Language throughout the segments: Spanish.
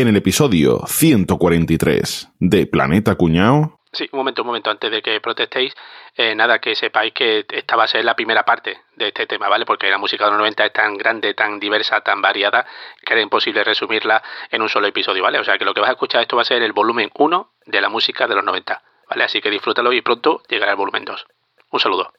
en el episodio 143 de Planeta Cuñao. Sí, un momento, un momento, antes de que protestéis, eh, nada, que sepáis que esta va a ser la primera parte de este tema, ¿vale? Porque la música de los 90 es tan grande, tan diversa, tan variada, que era imposible resumirla en un solo episodio, ¿vale? O sea que lo que vas a escuchar esto va a ser el volumen 1 de la música de los 90, ¿vale? Así que disfrútalo y pronto llegará el volumen 2. Un saludo.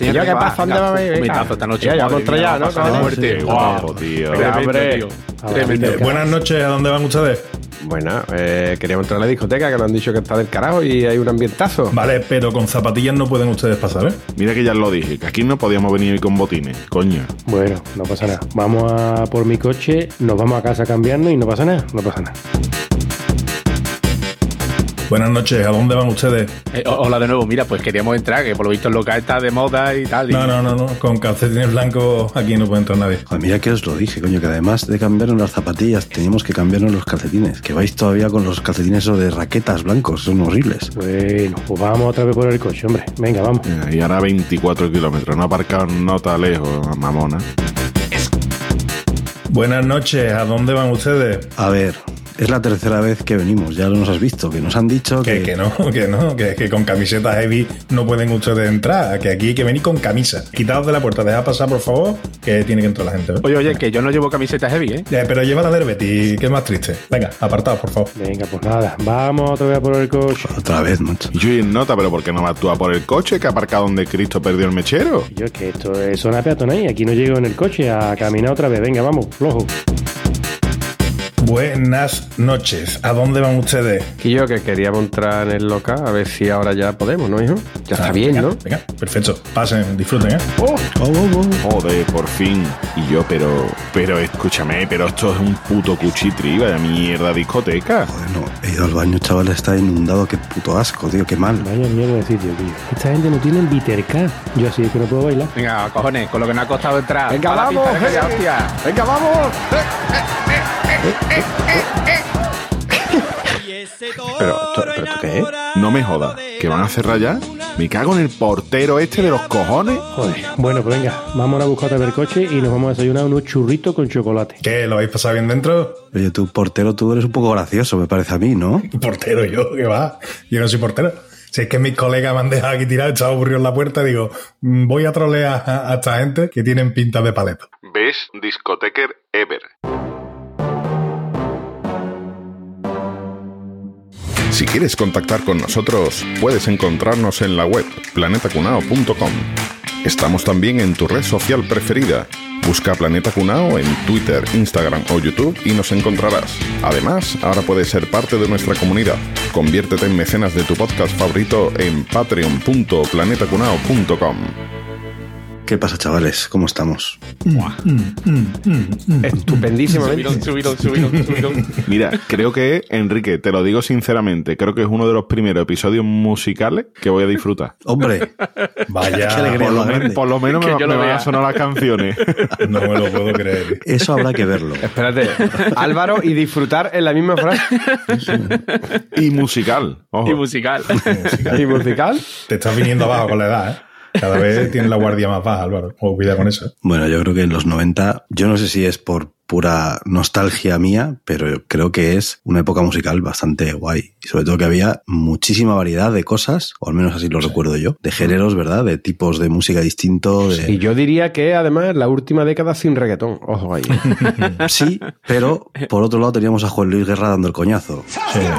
Venga, que ¿qué pasa? ¿Dónde va a ir? esta noche. Ya, ya Buenas noches, ¿a dónde van ustedes? Bueno, eh, queríamos entrar a la discoteca que nos han dicho que está del carajo y hay un ambientazo. Vale, pero con zapatillas no pueden ustedes pasar, ¿eh? Mira que ya lo dije, que aquí no podíamos venir con botines, coño. Bueno, no pasa nada. Vamos a por mi coche, nos vamos a casa a cambiarnos y no pasa nada, no pasa nada. Buenas noches, ¿a dónde van ustedes? Eh, ho- hola de nuevo, mira, pues queríamos entrar, que por lo visto el local está de moda y tal. y- No, no, no, no, con calcetines blancos aquí no puede entrar nadie. Joder, mira que os lo dije, coño, que además de cambiarnos las zapatillas, teníamos que cambiarnos los calcetines. Que vais todavía con los calcetines esos de raquetas blancos, son horribles. Bueno, pues vamos otra vez por el coche, hombre. Venga, vamos. Y ahora 24 kilómetros, no aparcado nota lejos, mamona. Buenas noches, ¿a dónde van ustedes? A ver, es la tercera vez que venimos, ya lo nos has visto, que nos han dicho Que, que... que no, que no, que, que con camiseta heavy no pueden ustedes entrar, que aquí hay que venir con camisa. Quitaos de la puerta, dejad pasar, por favor, que tiene que entrar la gente. ¿eh? Oye, oye, que yo no llevo camiseta heavy, ¿eh? Eh, pero lleva la del Betty, que es más triste. Venga, apartaos, por favor. Venga, pues nada, vamos otra vez por el coche. Otra vez, macho. En nota, pero ¿por qué no vas tú a por el coche que ha aparcado donde Cristo perdió el mechero? Yo es que esto es zona peatonal y aquí no llego en el coche a caminar otra vez. Venga, vamos, flojo. Buenas noches, ¿a dónde van ustedes? Y yo que queríamos entrar en el local, a ver si ahora ya podemos, ¿no, hijo? Ya está bien, venga, ¿no? Venga, perfecto. Pasen, disfruten, ¿eh? Joder, por fin. Y yo, pero, pero escúchame, pero esto es un puto cuchitri, vaya mierda discoteca. Joder, no, he ido al baño, chaval, está inundado, qué puto asco, tío, qué mal. Vaya mierda de sitio, tío. Esta gente no tiene Viterca. Yo así es que no puedo bailar. Venga, cojones, con lo que nos ha costado entrar. Venga, A la vamos, pista, venga, eh. Pero, ¿esto, pero esto qué es? No me jodas, que van a cerrar ya. Me cago en el portero este de los cojones. Joder. Bueno, pues venga, vamos a buscar otra el coche y nos vamos a desayunar unos churritos con chocolate. ¿Qué? ¿Lo habéis pasado bien dentro? Oye, tú, portero, tú eres un poco gracioso, me parece a mí, ¿no? Portero yo, ¿qué va? Yo no soy portero. Si es que mis colegas me han dejado aquí tirado, estaba aburrido en la puerta, digo, mm, voy a trolear a, a esta gente que tienen pinta de paleta. Best discoteker ever. Si quieres contactar con nosotros, puedes encontrarnos en la web planetacunao.com. Estamos también en tu red social preferida. Busca Planeta Cunao en Twitter, Instagram o YouTube y nos encontrarás. Además, ahora puedes ser parte de nuestra comunidad. Conviértete en mecenas de tu podcast favorito en patreon.planetacunao.com. ¿Qué pasa, chavales? ¿Cómo estamos? Estupendísimamente. Subidón, subidón, subidón. Mira, creo que, Enrique, te lo digo sinceramente, creo que es uno de los primeros episodios musicales que voy a disfrutar. Hombre, Vaya, Qué alegría. Por lo, grande. men- por lo menos Que me, me van a sonar las canciones. no me lo puedo creer. eso habrá que verlo. Espérate, Álvaro, y disfrutar en la misma frase. y musical. Ojo. Y musical. ¿Y musical? Te estás viniendo abajo con la edad, ¿eh? Cada vez tienes la guardia más baja, Álvaro. O cuidado con eso. ¿eh? Bueno, yo creo que en los 90, yo no sé si es por pura nostalgia mía, pero creo que es una época musical bastante guay. Y sobre todo que había muchísima variedad de cosas, o al menos así lo recuerdo yo, de géneros, ¿verdad? De tipos de música distintos. Y yo diría que además la última década sin reggaetón. Ojo ahí. Sí, pero por otro lado teníamos a Juan Luis Guerra dando el coñazo.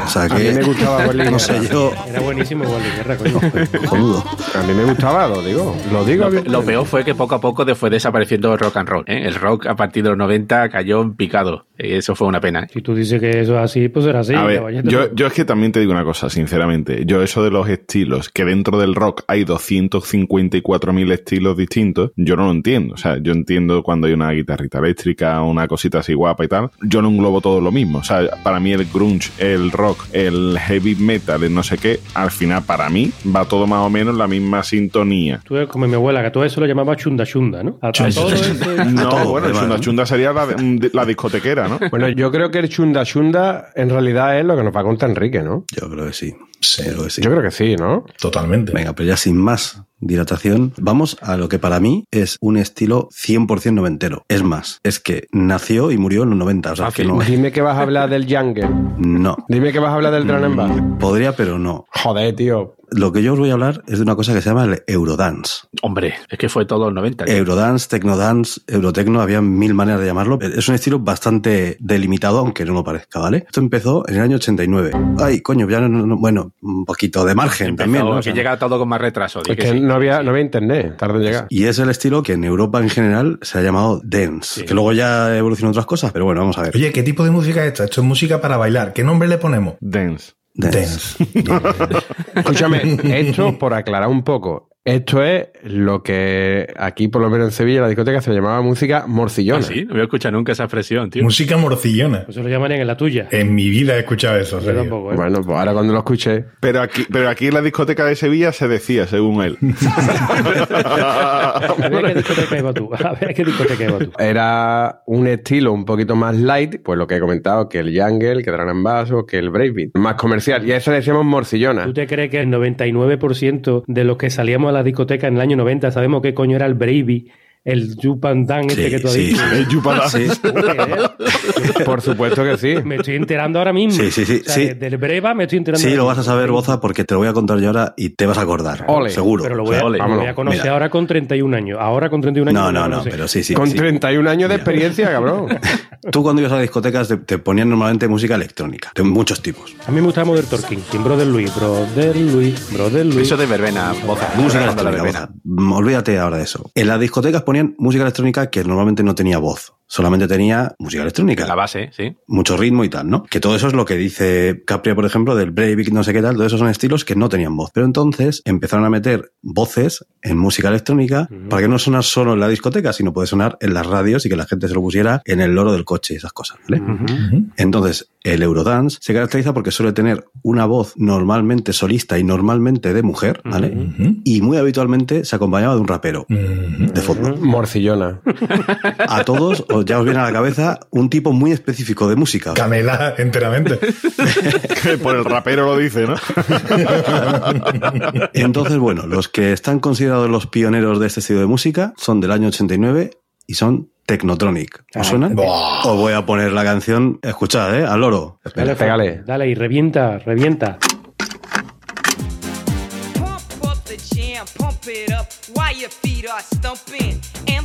O sea A mí me gustaba Juan Luis no Guerra. sé yo, Era buenísimo igual de guerra, coño. cojonudo. A mí me gustaba, lo digo. Lo digo. Lo peor fue que poco a poco fue desapareciendo el rock and roll. ¿eh? El rock a partir de los 90 cayó en picado. Y eso fue una pena. ¿eh? Si tú dices que eso es así, pues será así. A ver, caballete. yo, yo es que también te digo una cosa, sinceramente. Yo eso de los estilos, que dentro del rock hay 254.000 estilos distintos, yo no lo entiendo. O sea, yo entiendo cuando hay una guitarrita eléctrica, una cosita así guapa y tal. Yo no englobo todo lo mismo. O sea, para mí el grunge, el rock, el heavy metal, el no sé qué, al final para mí va todo más o menos en la misma sintonía. Tú eres como mi abuela, que a todo eso lo llamaba chunda chunda, ¿no? A, a todo eso- No, bueno, chunda chunda sería la, de- la discotequera, ¿no? Bueno, yo creo que el chunda chunda en realidad es lo que nos va a contar Enrique, ¿no? Yo creo que sí. Sí. Yo creo que sí. Yo creo que sí, ¿no? Totalmente. Venga, pero ya sin más dilatación, vamos a lo que para mí es un estilo 100% noventero. Es más, es que nació y murió en los 90. O sea, que no, Dime que vas a hablar del jungle. no. Dime que vas a hablar del drum and bass. Podría, pero no. Joder, tío. Lo que yo os voy a hablar es de una cosa que se llama el Eurodance. Hombre, es que fue todo los 90. tío. Eurodance, Tecnodance, Eurotecno, había mil maneras de llamarlo. Es un estilo bastante delimitado, aunque no lo parezca, ¿vale? Esto empezó en el año 89. Ay, coño, ya no, no- no- bueno, un poquito de margen Empezó, también, ¿no? O que sea, llega todo con más retraso. Es que que sí. no había, no había internet, tarde en llegar. Y es el estilo que en Europa en general se ha llamado dance, que luego ya evolucionó otras cosas, pero bueno, vamos a ver. Oye, ¿qué tipo de música es esta? Esto es música para bailar. ¿Qué nombre le ponemos? Dance. Dance. Escúchame, esto, por aclarar un poco, esto es lo que aquí, por lo menos en Sevilla, la discoteca se llamaba música morcillona. Ah, sí, no voy a escuchar nunca esa expresión, tío. Música morcillona. Eso lo llamarían en la tuya. En mi vida he escuchado eso. Yo Sergio. tampoco, ¿eh? Bueno, pues ahora cuando lo escuché. Pero aquí, pero aquí en la discoteca de Sevilla se decía, según él. A ver qué discoteca iba tú. A ver qué discoteca iba tú. Era un estilo un poquito más light, pues lo que he comentado, que el jungle, que Drum and Bass o que el breakbeat. Más comercial. Y a eso le decíamos morcillona. ¿Tú te crees que el 99% de los que salíamos la discoteca en el año 90 sabemos qué coño era el Bravey, el Jupandan este Sí, que tú has sí. dicho? El Yupadá. Sí. Por supuesto que sí. Me estoy enterando ahora mismo. Sí, sí, sí, O sea, sí. de- Del Breva me estoy enterando. Sí, lo mismo. vas a saber, Boza, porque te lo voy a contar yo ahora y te vas a acordar. Ole. Seguro. Pero lo O voy, sea, a, lo vámonos. voy a conocer Mira. ahora con 31 años. Ahora con 31 años. No, lo no, no, pero sí, sí. Con sí. 31 años de experiencia, cabrón. Tú cuando ibas a discotecas te, te ponían normalmente música electrónica, de muchos tipos. A mí me gusta Modern Talking. Sin Brother Luis. Brother Luis. Brother Luis. Eso de verbena, boza. Música electrónica, Olvídate ahora de eso. En las discotecas música electrónica que normalmente no tenía voz. Solamente tenía música electrónica. La base, sí. mucho ritmo y tal, ¿no? Que todo eso es lo que dice Capria, por ejemplo, del breakbeat, no sé qué tal, todos esos son estilos que no tenían voz. Pero entonces empezaron a meter voces en música electrónica para que no sonara solo en la discoteca, sino puede sonar en las radios y que la gente se lo pusiera en el loro del coche y esas cosas, ¿vale? Entonces, el Eurodance se caracteriza porque suele tener una voz normalmente solista y normalmente de mujer, ¿vale? Y muy habitualmente se acompañaba de un rapero de fondo. Morcillona. A todos os- ya os viene a la cabeza un tipo muy específico de música. Canela enteramente. Que por el rapero lo dice, ¿no? Entonces, bueno, los que están considerados los pioneros de este estilo de música son del año 89 y son Technotronic. ¿Os suenan? Buah. Os voy a poner la canción, escuchad, ¿eh? Al loro. Dale, Pégale. Dale y revienta, revienta. Pump up the jam, pump it up while your feet are stumping.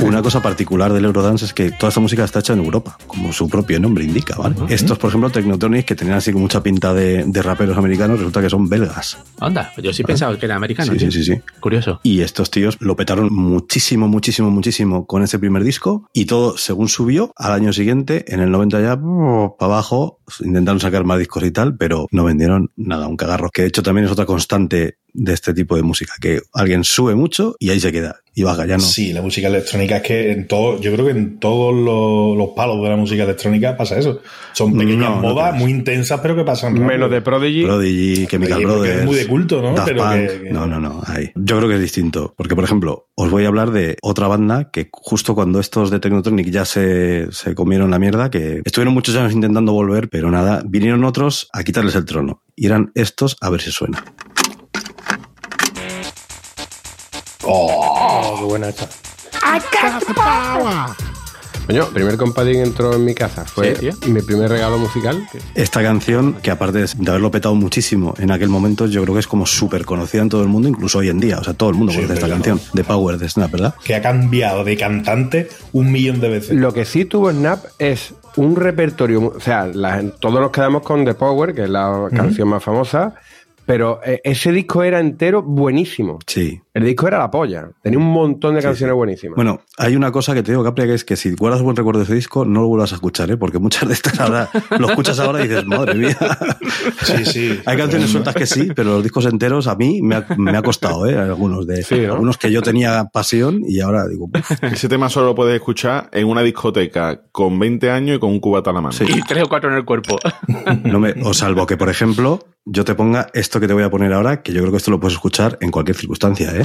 Una cosa particular del Eurodance es que toda esta música está hecha en Europa, como su propio nombre indica, ¿vale? Estos, por ejemplo, Technotronic, que tenían así mucha pinta de, de raperos americanos, resulta que son belgas. Anda, yo sí pensaba que era americano. Sí, tío. sí, sí, sí. Curioso. Y estos tíos lo petaron muchísimo, muchísimo, muchísimo con ese primer disco y todo según subió al año siguiente, en el 90 ya, para abajo, intentaron sacar más discos y tal, pero no vendieron nada, un cagarro. Que de hecho también es otra constante de este tipo de música, que alguien sube mucho y ahí se queda y baja, ya no. Sí, la música electrónica es que en todo, yo creo que en todos los, los palos de la música electrónica pasa eso. Son pequeñas No, modas muy intensas, pero que pasan rápido. Menos de Prodigy. Prodigy, Chemical Brothers. es muy de culto, ¿no? Daft Pero Punk. que- que- No, no, no. ahí. Yo creo que es distinto. Porque, por ejemplo, os voy a hablar de otra banda que justo cuando estos de Technotronic ya se, se comieron la mierda, que estuvieron muchos años intentando volver, pero nada, vinieron otros a quitarles el trono. Y eran estos, a ver si suena. Oh, qué buena esta. Coño, el primer compadín entró en mi casa. Fue Sí, mi primer regalo musical. Esta canción, que aparte de haberlo petado muchísimo en aquel momento, yo creo que es como súper conocida en todo el mundo, incluso hoy en día. O sea, todo el mundo Sí, conoce esta canción de Power de Snap, ¿verdad? que ha cambiado de cantante un millón de veces. Lo que sí tuvo Snap es un repertorio, o sea, la- todos nos quedamos con The Power, que es la canción más famosa, pero eh, ese disco era entero buenísimo. Sí. El disco era la polla, tenía un montón de canciones buenísimas. Bueno, hay una cosa que te digo, Capri, que es que si guardas buen recuerdo de ese disco, no lo vuelvas a escuchar, ¿eh? porque muchas de estas ahora lo escuchas ahora y dices, madre mía. Sí, sí. Hay canciones sueltas que sí, pero los discos enteros a mí me ha, me ha costado, ¿eh? Algunos de Sí, ¿no? algunos que yo tenía pasión y ahora digo. Ese tema solo lo puedes escuchar en una discoteca con 20 años y con un cubata a la mano. Sí. Y tres o cuatro en el cuerpo. no me, o salvo que, por ejemplo, yo te ponga esto que te voy a poner ahora, que yo creo que esto lo puedes escuchar en cualquier circunstancia, ¿eh?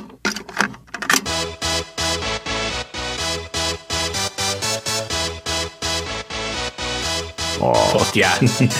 Hostia.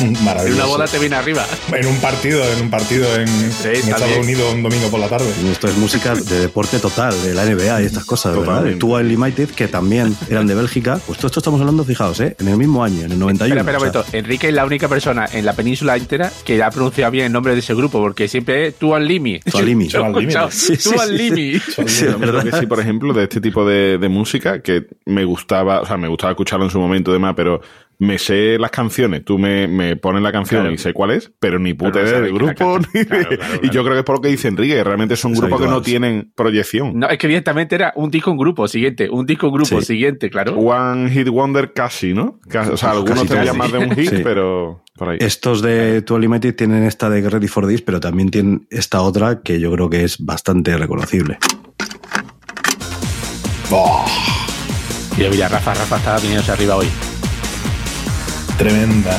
En Maravilloso. una bola te viene arriba. En un partido, en un partido en, en Estados. Unidos un domingo por la tarde. Esto es música de deporte total, de la NBA y estas cosas, ¿verdad? Totalmente. Tú Limited, que también eran de Bélgica. Pues todo esto estamos hablando, fijaos, ¿eh? En el mismo año, en el 91. Espera, espera, un o sea. Enrique es la única persona en la península entera que ha pronunciado bien el nombre de ese grupo, porque siempre es Tú al Limi. Tú al Limi. Yo he Tú al Limi. escuchado, Sí, sí, Tú al sí, sí. Limi. Sí, Yo me acuerdo ¿verdad? que sí, por ejemplo, de este tipo de, de música que me gustaba, o sea, me gustaba escucharlo en su momento y demás, pero me sé las canciones. Tú me, me pones la canción Claro. y sé cuál es, pero ni puta no idea sabes del grupo. canta. ni de- Claro, claro, Y yo creo que es por lo que dice Enrique, que realmente son grupos que no tienen proyección. No, es que evidentemente era un disco en grupo, siguiente, un disco en grupo, Sí. siguiente, claro. One Hit Wonder casi, ¿no? Casi- o sea, algunos Casi, tendrían casi. más de un hit, Sí. pero por ahí. Estos de Tú Limited tienen esta de Ready for This, pero también tienen esta otra que yo creo que es bastante reconocible. Y mira, Rafa, Rafa estaba viniéndose arriba hoy. Tremenda.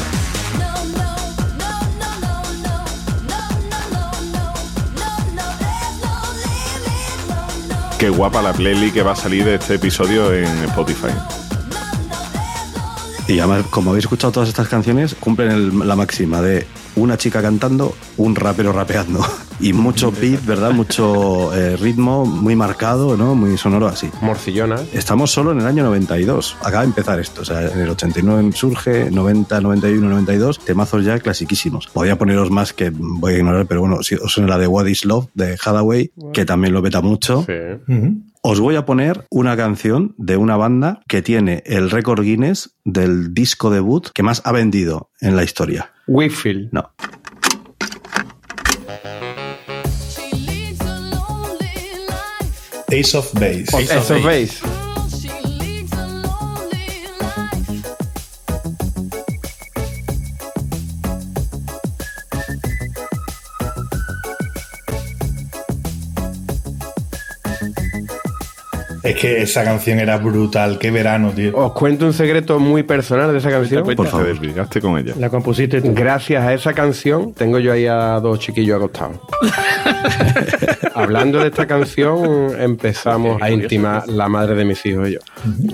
Qué guapa la playlist que va a salir de este episodio en Spotify. Y además, como habéis escuchado todas estas canciones, cumplen el- la máxima de una chica cantando, un rapero rapeando. Y mucho beat, ¿verdad? Mucho eh, ritmo muy marcado, ¿no? Muy sonoro así. Morcillona. Estamos solo en el año 92. Acaba de empezar esto. O sea, en el 89 surge, 90, 91, 92, temazos ya clasiquísimos. Podría poneros más que voy a ignorar, pero bueno, si os suena la de What is Love de Hathaway, que también lo beta mucho. Sí. Os voy a poner una canción de una banda que tiene el récord Guinness del disco debut que más ha vendido en la historia. Whitfield. No. Ace of Base. Eso veis. Es que esa canción era brutal. Qué verano, tío. Os cuento un secreto muy personal de esa canción. Por favor. desligaste con ella. La compusiste tú. Gracias a esa canción tengo yo ahí a dos chiquillos acostados. Hablando de esta canción empezamos a intimar la madre de mis hijos y yo.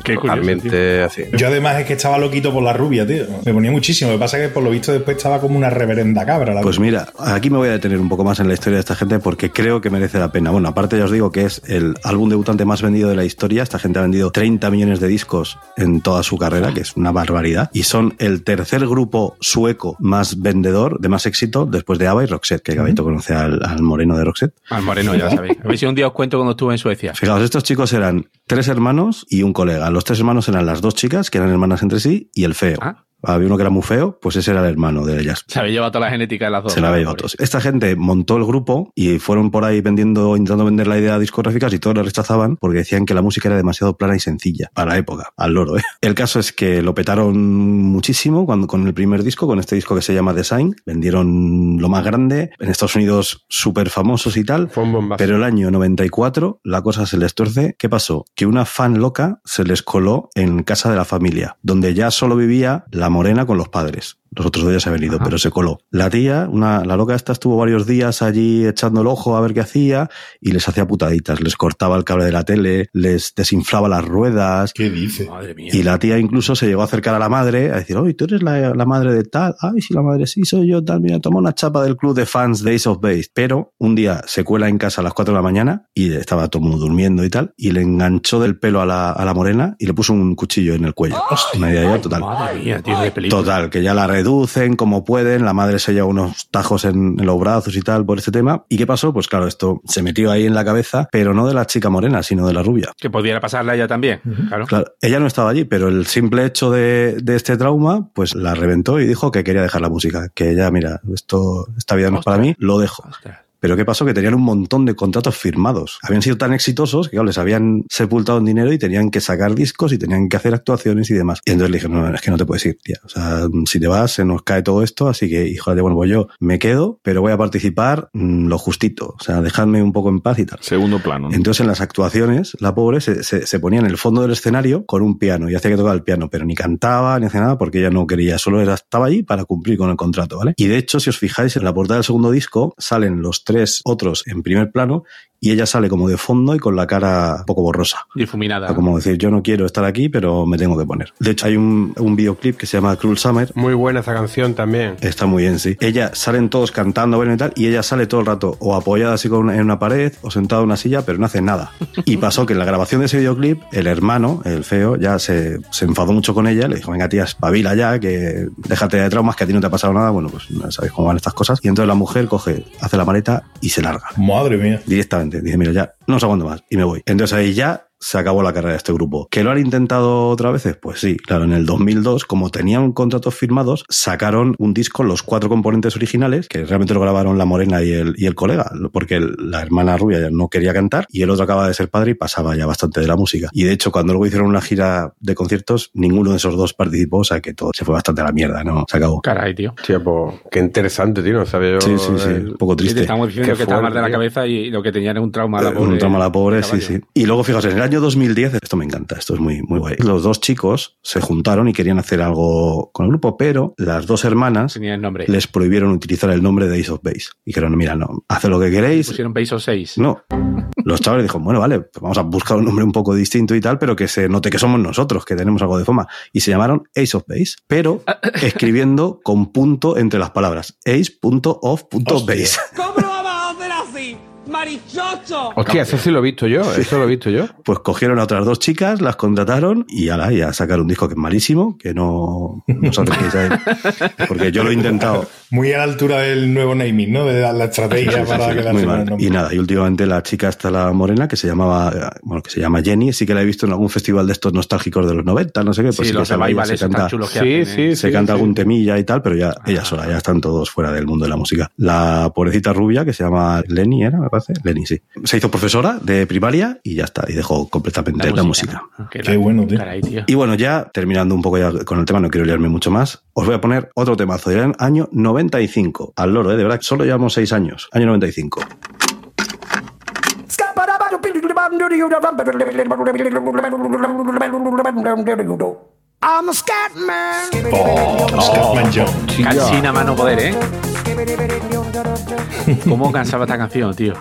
Qué curioso, así. Yo además es que estaba loquito por la rubia, tío. Me ponía muchísimo. Lo que pasa es que por lo visto después estaba como una reverenda cabra. La Pues mira, aquí me voy a detener un poco más en la historia de esta gente porque creo que merece la pena. Bueno, aparte ya os digo que es el álbum debutante más vendido de la historia. Esta gente ha vendido 30 millones de discos en toda su carrera, que es una barbaridad. Y son el tercer grupo sueco más vendedor, de más éxito, después de ABBA y Roxette, que Gabito conoce al, al moreno de Roxette. Al moreno, ya sabéis. A ver si un día os cuento cuando estuve en Suecia. Fijaos, estos chicos eran tres hermanos y un colega. Los tres hermanos eran las dos chicas, que eran hermanas entre sí, y el feo. Ah. Había uno que era muy feo, pues ese era el hermano de ellas. Se había llevado toda la genética de las dos. Se la había llevado todos. Esta gente montó el grupo y fueron por ahí vendiendo, intentando vender la idea a discográficas y todos la rechazaban porque decían que la música era demasiado plana y sencilla para la época, al loro. ¿eh? El caso es que lo petaron muchísimo cuando con el primer disco, con este disco que se llama Design, vendieron lo más grande en Estados Unidos súper famosos y tal. Fue un bombazo. Pero el año 94 la cosa se les tuerce. ¿Qué pasó? Que una fan loca se les coló en casa de la familia, donde ya solo vivía la morena con los padres. Los otros dos ya se habían ido, pero se coló. La tía, una, la loca esta estuvo varios días allí echando el ojo a ver qué hacía y les hacía putaditas. Les cortaba el cable de la tele, les desinflaba las ruedas. ¿Qué dice? Madre mía. Y la tía incluso se llegó a acercar a la madre a decir, oye, tú eres la, la madre de tal. Ay, sí, la madre sí, soy yo tal. Mira, toma una chapa del club de fans de Ace of Base. Pero un día se cuela en casa a las 4 de la mañana y estaba todo el mundo durmiendo y tal. Y le enganchó del pelo a la, a la morena y le puso un cuchillo en el cuello. Una idea total. Madre mía, tío, de película. Total, que ya la, reducen como pueden, la madre se lleva unos tajos en, en los brazos y tal por este tema. ¿Y qué pasó? Pues claro, esto se metió ahí en la cabeza, pero no de la chica morena, sino de la rubia. Que pudiera pasarle a ella también. Claro. Claro, ella no estaba allí, pero el simple hecho de, de este trauma, pues la reventó y dijo que quería dejar la música. Que ella, mira, esto, esta vida no es para mí, lo dejo. Ostras. Pero ¿qué pasó? Que tenían un montón de contratos firmados. Habían sido tan exitosos que claro, les habían sepultado en dinero y tenían que sacar discos y tenían que hacer actuaciones y demás. Y entonces le dije, no, es que no te puedes ir, tía. O sea, si te vas, se nos cae todo esto. Así que, hijo de bueno, pues yo me quedo, pero voy a participar mm, lo justito. O sea, dejadme un poco en paz y tal. Segundo plano. ¿no? Entonces en las actuaciones, la pobre se, se, se ponía en el fondo del escenario con un piano y hacía que tocaba el piano, pero ni cantaba ni hacía nada porque ella no quería, solo era, estaba allí para cumplir con el contrato, ¿vale? Y de hecho, si os fijáis, en la portada del segundo disco salen los tres otros en primer plano y ella sale como de fondo y con la cara un poco borrosa. Difuminada. Como decir, yo no quiero estar aquí, pero me tengo que poner. De hecho, hay un, un videoclip que se llama Cruel Summer, Muy buena esa canción también. Está muy bien, sí. Ella salen todos cantando, bueno y tal, y ella sale todo el rato o apoyada así con, en una pared o sentada en una silla, pero no hace nada. Y pasó que en la grabación de ese videoclip, el hermano, el feo, ya se, se enfadó mucho con ella, le dijo, venga tía, espabila ya, que déjate de traumas, que a ti no te ha pasado nada. Bueno, pues no sabéis cómo van estas cosas. Y entonces la mujer coge, hace la maleta y se larga. Madre mía. Directamente. Dice, mira, ya, no os aguanto más. Y me voy. Entonces ahí ya se acabó la carrera de este grupo. ¿Que lo han intentado otra veces? Pues sí, claro, en el 2002, como tenían contratos firmados, sacaron un disco, los cuatro componentes originales, que realmente lo grabaron la morena y el, y el colega, porque el- la hermana rubia ya no quería cantar y el otro acaba de ser padre y pasaba ya bastante de la música. Y de hecho, cuando luego hicieron una gira de conciertos, ninguno de esos dos participó, o sea que todo se fue bastante a la mierda, ¿no? Se acabó. Caray, tío. Tío, pues, qué interesante, tío. No sabía yo. Sí, sí, sí, el- un poco triste. estamos diciendo Qué que está mal de la fuerte, tío. cabeza y lo que tenía era un trauma a la Eh, pobre. Un trauma a la pobre, sí, sí. Y luego, fijaos, en el año 2010, esto me encanta, esto es muy, muy guay. Los dos chicos se juntaron y querían hacer algo con el grupo, pero las dos hermanas Tenía el nombre. les prohibieron utilizar el nombre de Ace of Base. Dijeron, mira, no, haz lo que queréis. Pusieron Peso 6. No. Los chavales dijeron, bueno, vale, pues vamos a buscar un nombre un poco distinto y tal, pero que se note que somos nosotros, que tenemos algo de fama. Y se llamaron Ace of Base, pero escribiendo con punto entre las palabras. Ace.of.base. ¡Marichocho! Hostia, eso sí lo he visto yo. Eso lo he visto yo. Pues cogieron a otras dos chicas, las contrataron y ala, ya sacaron un disco que es malísimo, que no, no él. Porque yo lo he intentado Muy a la altura del nuevo naming, ¿no? De la, la estrategia para que la mal. Y nada, y últimamente la chica esta, la morena, que se llamaba, bueno, que se llama Jenny, sí que la he visto en algún festival de estos nostálgicos de los 90, no sé qué, pues sí, sí, que los revivals se tan canta, chulos que Sí, hacen, sí, ¿eh? se sí, canta sí. algún temilla y tal, pero ya ella sola, ya están todos fuera del mundo de la música. La pobrecita rubia, que se llama Lenny, ¿era? Me parece. Lenny, sí. Se hizo profesora de primaria y ya está, y dejó completamente la música. Qué bueno, tío. Caray, tío. Y bueno, ya terminando un poco ya con el tema, no quiero liarme mucho más, os voy a poner otro temazo del año 95. Al loro, ¿eh? de verdad, solo llevamos seis años. Año 95. I'm a scat man. Oh, Scatman John. Cansina mano poder, ¿eh? ¿Cómo cansaba esta canción, tío?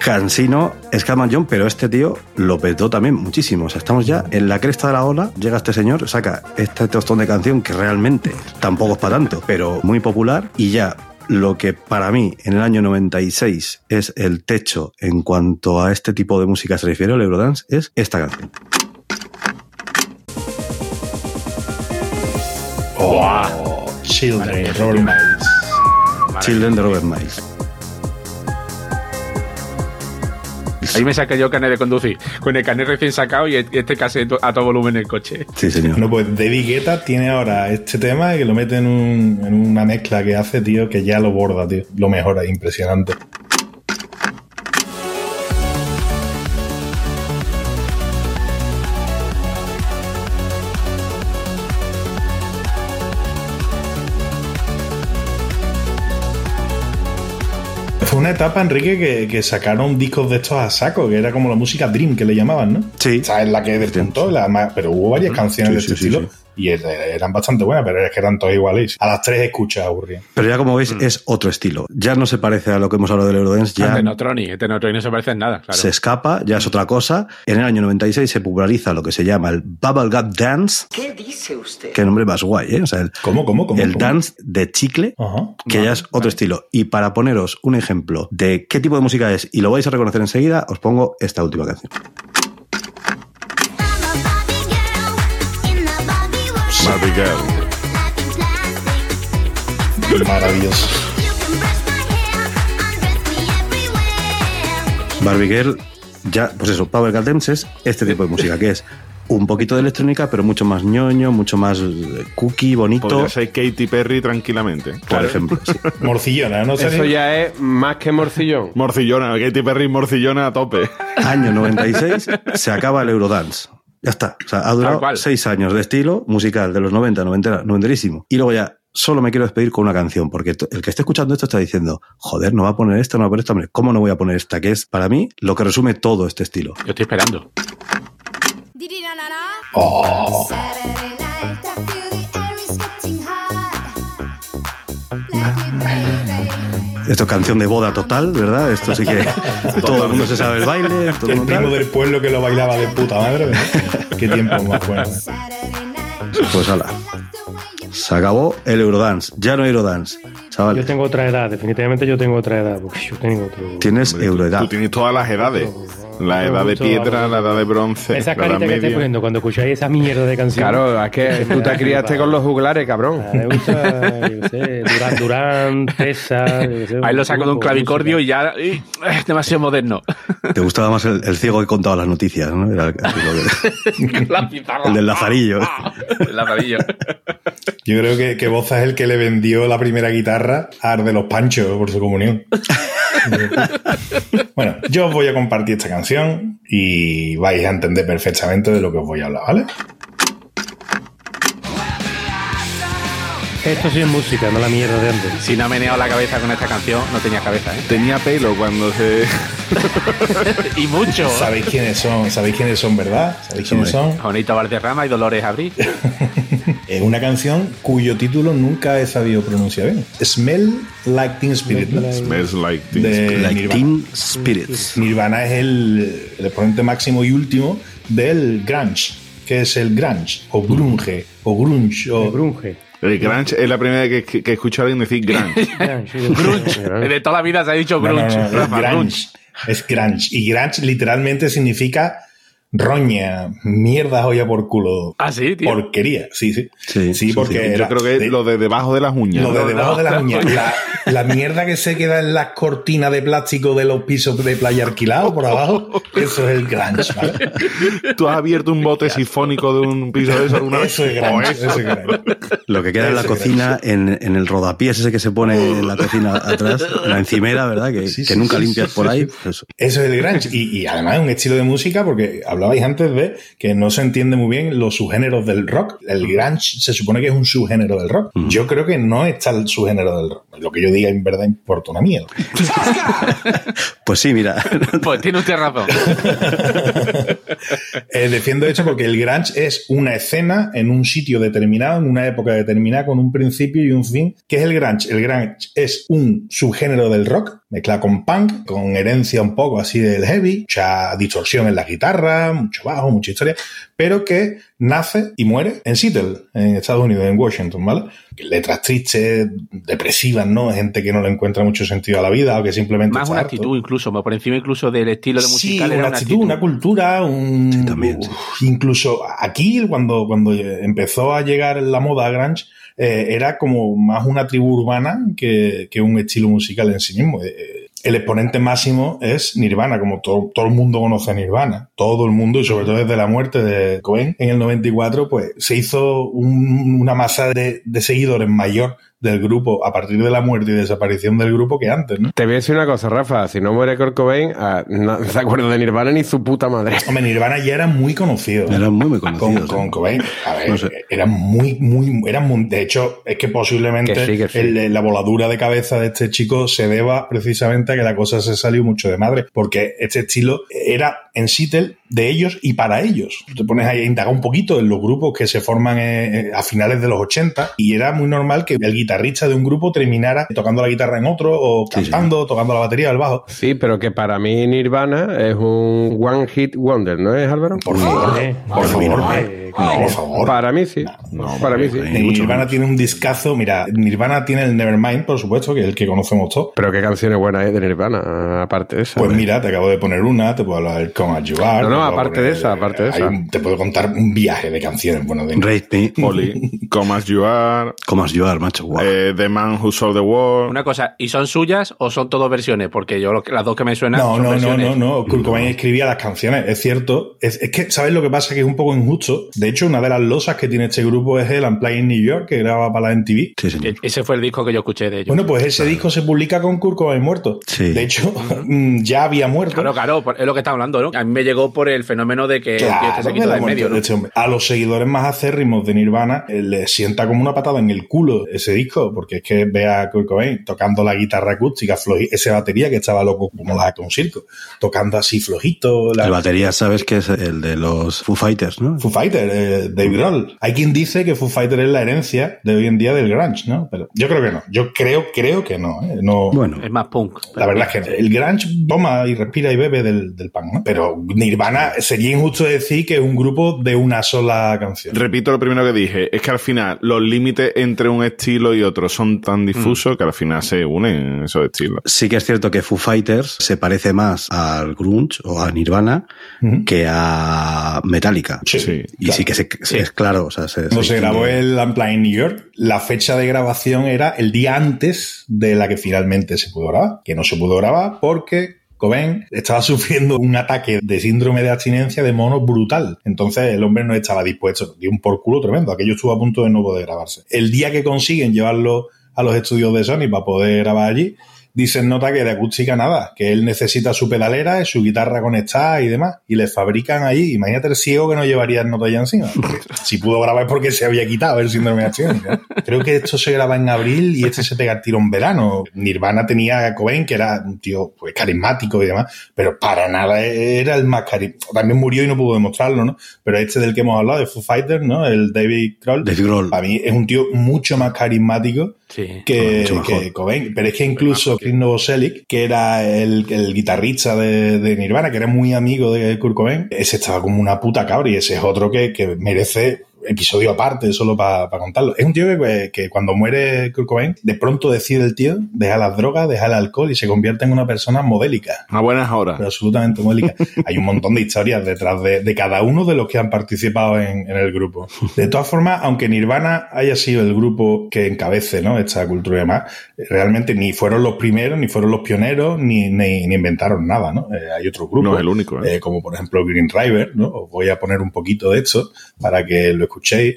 Cansino, Scatman John, pero este tío lo petó también muchísimo. O sea, estamos ya en la cresta de la ola. Llega este señor, saca este tostón de canción que realmente tampoco es para tanto, pero muy popular. Y ya lo que para mí en el año 96 es el techo en cuanto a este tipo de música se refiere, el Eurodance, es esta canción. Oh, Children, Robert Miles. Children de Robert Miles. Ahí me saqué yo carnet de conducir, con el carnet recién sacado y este cassette a todo volumen en el coche. Sí, señor. Bueno, pues David Guetta tiene ahora este tema que lo mete en, un- en una mezcla que hace, tío, que ya lo borda, tío. Lo mejora, impresionante. Una etapa, Enrique, que, que sacaron discos de estos a saco, que era como la música Dream que le llamaban, ¿no? Sí. O sea, es la que despuntó, la pero hubo varias canciones Sí, de este sí, estilo sí. Y er- eran bastante buenas, pero es que eran todas iguales. A las tres escuchas aburrían. Pero ya como veis, es otro estilo. Ya no se parece a lo que hemos hablado del Eurodance, ya Tenotronic, el Tenotronic no se parece en nada, claro. se escapa, ya es otra cosa. En el año 96 se populariza lo que se llama el Bubblegum Dance. ¿Qué dice usted? Qué nombre más guay, ¿eh? O sea, el, ¿Cómo, cómo, cómo? el cómo? dance de chicle, Ajá. que ya es otro estilo. Y para poneros un ejemplo de qué tipo de música es, y lo vais a reconocer enseguida, os pongo esta última canción. Barbie Girl. Maravilloso. Barbie Girl, ya, pues eso, Power Goddams es este tipo de música, que es un poquito de electrónica, pero mucho más ñoño, mucho más eh, cookie, bonito, Podría ser Katy Perry tranquilamente. por ejemplo. sí. Morcillona, ¿no? Eso ya es más que morcillón. Morcillona, Katy Perry morcillona a tope. Año 96 se acaba el Eurodance. Ya está. O sea, ha durado seis años de estilo musical de los 90, 90, noventerísimo. Y luego ya solo me quiero despedir con una canción, porque el que esté escuchando esto está diciendo, joder, no va a poner esta, no va a poner esta. Hombre, ¿Cómo no voy a poner esta? Que es, para mí, lo que resume todo este estilo. Yo estoy esperando. Oh, Esto es canción de boda total, ¿verdad? Esto sí que todo el mundo se sabe el baile. todo el primo del pueblo que lo bailaba de puta madre. Qué tiempo más bueno. Pues hala. Se acabó el Eurodance. Ya no hay Eurodance. Chaval, Yo tengo otra edad, definitivamente yo tengo otra edad, porque yo tengo otro... tienes Euroedad. Tú tienes todas las edades. La edad de piedra, la edad de bronce, Esa la edad carita que estáis poniendo cuando escucháis esa mierda de canción. Claro, es que tú te criaste con los juglares, cabrón. Me gusta, yo sé, Durán, Durán, Tessa... yo qué sé, Ahí lo saco de un clavicordio y ya ¡ih! es demasiado moderno. Te gustaba más el, el ciego que contaba las noticias, ¿no? Era el, del Lazarillo. El lazarillo. Yo creo que, que Boza es el que le vendió la primera guitarra a Ar de los Panchos por su comunión. bueno, yo os voy a compartir esta canción y vais a entender perfectamente de lo que os voy a hablar, ¿vale? Esto sí es música, no la mierda de antes. Si no ha meneado la cabeza con esta canción, no tenía cabeza, ¿eh? Tenía pelo cuando se... y mucho. ¿Sabéis quiénes son? ¿Sabéis quiénes son, verdad? ¿Sabéis quiénes son? Juanito Valderrama y Dolores Abril. Es una canción cuyo título nunca he sabido pronunciar bien. Smell Like Teen Spirit. ¿no? Smells like teen De spirit. Like Nirvana. Teen Spirits. Nirvana es el, el exponente máximo y último del grunge. que es el grunge? O grunge, o grunge, o... El grunge. El grunge es la primera vez que, que escucho a alguien decir grunge. Grunge. De toda la vida se ha dicho No, no, grunge. no, es Rafa, grunge. Es grunge. Y grunge literalmente significa roña, mierda joya por culo. Ah, sí, tío. Porquería, sí, sí. Sí, sí, porque sí. Yo era creo que de- es lo de debajo de las uñas. lo de debajo no. de las uñas. La, la mierda que se queda en las cortinas de plástico de los pisos de playa alquilados por abajo, eso es el grunge, ¿vale? ¿Tú has abierto un bote sifónico de un piso de eso alguna vez? Eso es grunge, eso es grunge. Lo que queda en la cocina, en, en el rodapiés ese que se pone en la cocina atrás, en la encimera, ¿verdad? Que, Sí, que sí, nunca sí, limpias sí, por ahí. sí. pues eso. Eso es el grunge. Y, y además es un estilo de música porque hablabais antes de que no se entiende muy bien los subgéneros del rock. El grunge se supone que es un subgénero del rock. Yo creo que no está el subgénero del rock. Lo que yo diga en verdad importa una mierda. Pues sí, mira. Pues tiene usted razón. Eh, defiendo esto porque el grunge es una escena en un sitio determinado, en una época determinada, con un principio y un fin. ¿Qué es el grunge? El grunge es un subgénero del rock, mezclado con punk, con herencia un poco así del heavy, mucha distorsión en la guitarra, mucho bajo, mucha historia, pero que nace y muere en Seattle, en Estados Unidos, en Washington, ¿vale? Letras tristes, depresivas, ¿no? Gente que no le encuentra mucho sentido a la vida o que simplemente Más está una harto. actitud incluso, por encima incluso del estilo de Sí, musical. una, era actitud, una cultura, un... Sí, también, sí. Uf, incluso aquí, cuando, cuando empezó a llegar la moda grunge, eh, era como más una tribu urbana que, que un estilo musical en sí mismo. Eh, el exponente máximo es Nirvana, como todo, todo el mundo conoce Nirvana. Todo el mundo, y sobre todo desde la muerte de Cohen en el 94, pues se hizo un- una masa de, de seguidores mayor del grupo a partir de la muerte y desaparición del grupo que antes, ¿no? Te voy a decir una cosa, Rafa. Si no muere Kurt Cobain, ah, no se acuerda de Nirvana ni su puta madre. Hombre, Nirvana ya era muy conocido. Eran muy, muy con, conocidos. con ¿eh? Cobain. A ver, No sé. eran muy, muy, eran muy, de hecho, es que posiblemente Que sí, que sí. el- la voladura de cabeza de este chico se deba precisamente a que la cosa se salió mucho de madre, porque este estilo era en Seattle de ellos y para ellos. Te pones ahí a indagar un poquito en los grupos que se forman eh, a finales de los 80 y era muy normal que el guitarrista de un grupo terminara tocando la guitarra en otro o Sí, sí. cantando, tocando la batería o el bajo. Sí, pero que para mí Nirvana es un one hit wonder, ¿no es, Álvaro? Por favor, Eh, por favor. Eh, No, por favor. Para mí sí. No, para mí sí. Mucho Nirvana tiene un discazo. Mira, Nirvana tiene el Nevermind, por supuesto, que es el que conocemos todos. Pero qué canciones buenas es de Nirvana, aparte de esa. Pues mira, te acabo de poner una, te puedo hablar del Come As You Are. No, no, aparte de esa, aparte de esa. un- te puedo contar un viaje de canciones. Bueno, de Rate me. Oli, Come As You Are, Como as you are, macho. Guau. eh, The Man Who Sold the World. Una cosa, ¿y son suyas o son todo versiones? Porque yo lo que- las dos que me suenan No, son no, no, versiones. no, no. Kurt Cobain escribía las canciones, es cierto. Es, es que, ¿sabes lo que pasa? Que es un poco injusto. De hecho, una de las losas que tiene este grupo es el Unplugged in New York, que graba para la MTV. Sí, señor. E- Ese fue el disco que yo escuché de ellos. Bueno, pues ese disco se publica con Kurt Cobain muerto. Sí. De hecho, mm, ya había muerto. Claro, claro, es lo que está hablando, ¿no? A mí me llegó por el fenómeno de que el tío este se quitó de en muerte medio, ¿no? de este hombre. A los seguidores más acérrimos de Nirvana eh, les sienta como una patada en el culo ese disco, porque es que ve a Kurt Cobain tocando la guitarra acústica, esa batería que estaba loco como la de un circo, tocando así flojito. La, El batería, sabes que es el de los Foo Fighters, ¿no? Foo Fighter, eh, Dave Grohl. Hay quien dice que Foo Fighter es la herencia de hoy en día del grunge, ¿no? Pero yo creo que no. Yo creo, creo que no. ¿eh? no Bueno, Es más punk. la verdad es que el grunge toma y respira y bebe del, del punk, ¿no? Pero Nirvana sería injusto decir que es un grupo de una sola canción. Repito lo primero que dije, es que al final los límites entre un estilo y otro son tan difusos que al final se unen esos estilos. sí que es cierto que Foo Fighters se parece más al grunge o a Nirvana que a Metallica. Sí, Sí. Y sí que se, es claro, o sea, se, Cuando se distingue. grabó el Unplugged in New York, la fecha de grabación era el día antes de la que finalmente se pudo grabar. Que no se pudo grabar porque Cobain estaba sufriendo un ataque de síndrome de abstinencia de mono brutal. Entonces el hombre no estaba dispuesto. Dio un por culo tremendo. Aquello estuvo a punto de no poder grabarse. El día que consiguen llevarlo a los estudios de Sony para poder grabar allí, dicen nota que de acústica nada, que él necesita su pedalera, y su guitarra conectada y demás, y le fabrican allí. Imagínate el ciego que no llevaría el nota ya encima. Si pudo grabar es porque se había quitado el síndrome de abstinencia. Creo que esto se graba en abril y este se pega el tiro en verano. Nirvana tenía a Cobain, que era un tío pues, carismático y demás, pero para nada era el más carismático. También murió y no pudo demostrarlo, ¿no? Pero este del que hemos hablado, de Foo Fighters, ¿no? El David Kroll. Dave Grohl. Para mí es un tío mucho más carismático Sí. que, que Cobain. Pero es que incluso Chris Novoselic, que era el, guitarrista de, de Nirvana, que era muy amigo de Kurt Cobain, ese estaba como una puta cabra y ese es otro que merece episodio aparte solo para contarlo. Es un tío que, que cuando muere Kurt Cobain, de pronto decide el tío dejar las drogas, dejar el alcohol y se convierte en una persona modélica. A buenas horas. Pero absolutamente modélica. Hay un montón de historias detrás de, de cada uno de los que han participado en, en el grupo. De todas formas, aunque Nirvana haya sido el grupo que encabece ¿no? esta cultura y demás, realmente ni fueron los primeros, ni fueron los pioneros, ni, ni, ni inventaron nada. ¿no? Eh, hay otros grupos, No es el único, ¿eh? eh, como por ejemplo Green River. ¿no? Os voy a poner un poquito de esto para que lo escuchéis.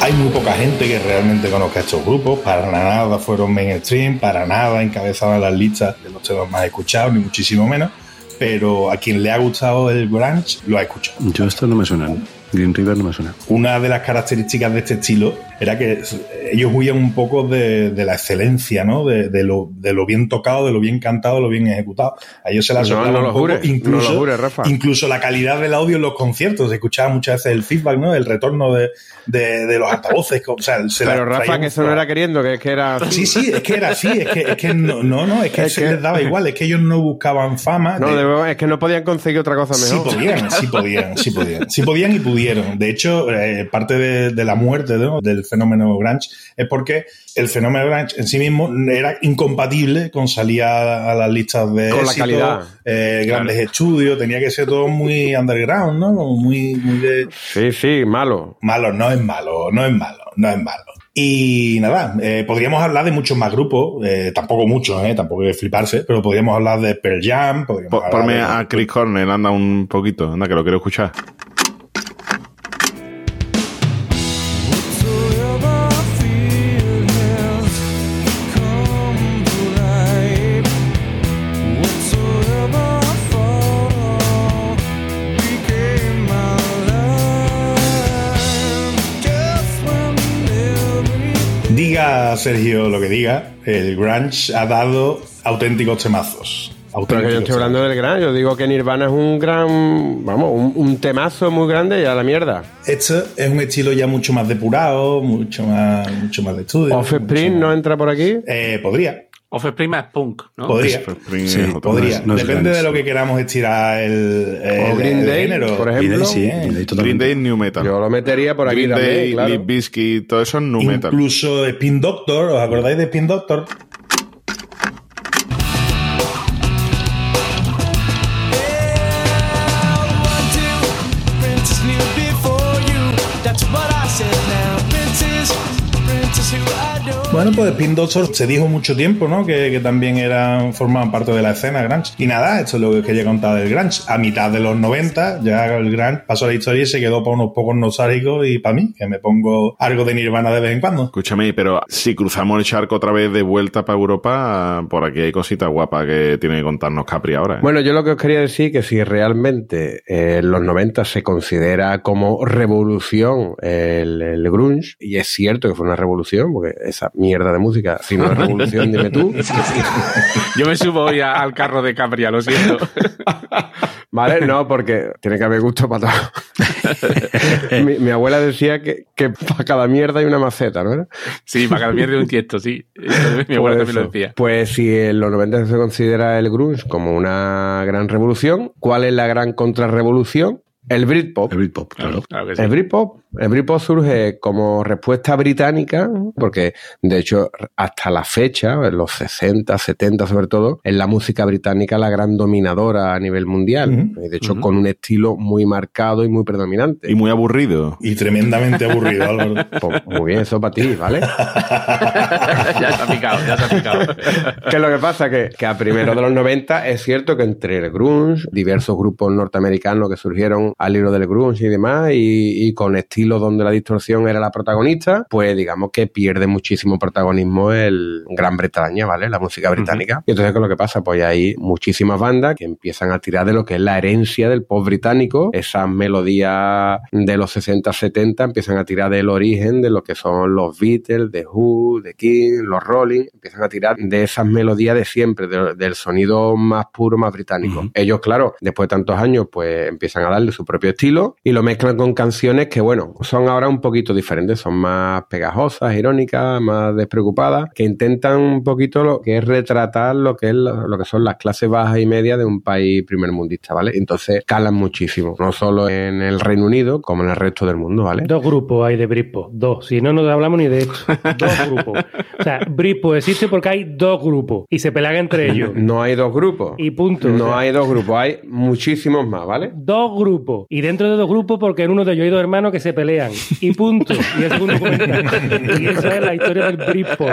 Hay muy poca gente que realmente conozca estos grupos, para nada fueron mainstream, para nada encabezaban las listas de los temas más escuchados, ni muchísimo menos, pero a quien le ha gustado el grunge lo ha escuchado. Yo esto no me suena. Green River no me suena. Una de las características de este estilo era que ellos huían un poco de, de la excelencia, ¿no? De, de lo, de lo bien tocado, de lo bien cantado, de lo bien ejecutado. A ellos se la No, no lo jures, incluso, no lo jures, Rafa. incluso la calidad del audio en los conciertos. Se escuchaba muchas veces el feedback, ¿no? El retorno de, los altavoces. O sea, se Pero Rafa, que eso no era queriendo, que es que era. Sí, sí, es que era así, es que, es que no, no, no, es que Es se que- les daba igual, es que ellos no buscaban fama. No, es que no podían conseguir otra cosa Sí mejor. podían, sí podían, sí podían. Sí podían y pudieron. De hecho, eh, parte de, de la muerte ¿no? del fenómeno grunge es porque el fenómeno grunge en sí mismo era incompatible con salir a, a las listas de Con la éxito, calidad. eh, grandes estudios, tenía que ser todo muy underground, ¿no? Como muy, muy de... Sí, sí, malo. Malo, no es malo, no es malo, no es malo. Y nada, eh, podríamos hablar de muchos más grupos, eh, tampoco muchos, eh, tampoco hay que fliparse, pero podríamos hablar de Pearl Jam, podríamos hablar Ponme de- a Chris Cornell, anda un poquito, anda que lo quiero escuchar. Diga Sergio lo que diga, el grunge ha dado auténticos temazos. Pero que yo estoy hablando del gran, yo digo que Nirvana es un gran, vamos, un, un temazo muy grande y a la mierda. Esto es un estilo ya mucho más depurado, mucho más, mucho más de estudio. Offspring no entra por aquí. Eh, podría. Offspring es punk, ¿no? Podría. Sí, Podría. no Depende de lo que queramos estirar el, el- O Green el Day, género. por Green ejemplo. Day, sí, Bien. Green Day Green. Day New Metal. Yo lo metería por aquí Green también, Day, claro. Limp Bizkit, todo eso es New Metal. Incluso Spin Doctor, ¿os acordáis de Spin Doctor? Bueno, pues Spin Doctor se dijo mucho tiempo, ¿no? Que, que también eran, formaban parte de la escena grunge. Y nada, esto es lo que quería contar del grunge. A mitad de los 90, ya el grunge pasó a la historia y se quedó para unos pocos nostálgicos y para mí, que me pongo algo de Nirvana de vez en cuando. Escúchame, pero si cruzamos el charco otra vez de vuelta para Europa, por aquí hay cositas guapas que tiene que contarnos Capri ahora. ¿eh? Bueno, yo lo que os quería decir que si realmente eh, en los 90 se considera como revolución el, el grunge, y es cierto que fue una revolución, porque esa mierda de música, si no es revolución, dime tú, Yo me subo hoy a- al carro de Capria, lo siento. ¿vale? No, porque tiene que haber gusto para todo. mi, mi abuela decía que, que para cada mierda hay una maceta, ¿no? Sí, para que mierda un tiesto, sí. Mi abuela Por también lo decía. Pues si en los 90 se considera el grunge como una gran revolución, ¿cuál es la gran contrarrevolución? El Britpop. El Britpop, claro. Claro que sí. El Britpop, el Britpop surge como respuesta británica, porque de hecho hasta la fecha, en los 60, 70 sobre todo, es la música británica la gran dominadora a nivel mundial. Ujú, Y de hecho con un estilo muy marcado y muy predominante. Y muy aburrido. Y tremendamente aburrido, Álvaro. Pues, muy bien, eso para ti, ¿vale? ya se ha picado, ya se ha picado. ¿Qué es lo que pasa? Que, que a primeros de los 90 es cierto que entre el grunge, diversos grupos norteamericanos que surgieron al hilo del grunge y demás, y, y con estilos donde la distorsión era la protagonista, pues digamos que pierde muchísimo protagonismo el Gran Bretaña, ¿vale? La música británica. Y entonces, ¿qué es lo que pasa? Pues hay muchísimas bandas que empiezan a tirar de lo que es la herencia del pop británico, esas melodías de los 60, 70, empiezan a tirar del origen de lo que son los Beatles, The Who, The King, los Rolling, empiezan a tirar de esas melodías de siempre, de- del sonido más puro, más británico. Ellos, claro, después de tantos años, pues empiezan a darle su propio estilo y lo mezclan con canciones que, bueno, son ahora un poquito diferentes, son más pegajosas, irónicas, más despreocupadas, que intentan un poquito lo que es retratar lo que es lo, lo que son las clases bajas y medias de un país primermundista, ¿vale? Entonces calan muchísimo, no solo en el Reino Unido, como en el resto del mundo, ¿vale? Dos grupos hay de Britpop, dos. Si no, no hablamos ni de esto. Dos grupos. O sea, Britpop existe porque hay dos grupos y se pelean entre ellos. No hay dos grupos. Y punto. No O sea, hay dos grupos, hay muchísimos más, ¿vale? Dos grupos. Y dentro de dos grupos, porque en uno de ellos hay dos hermanos que se pelean. Y punto. Y es un documental. Y esa es la historia del Britpop.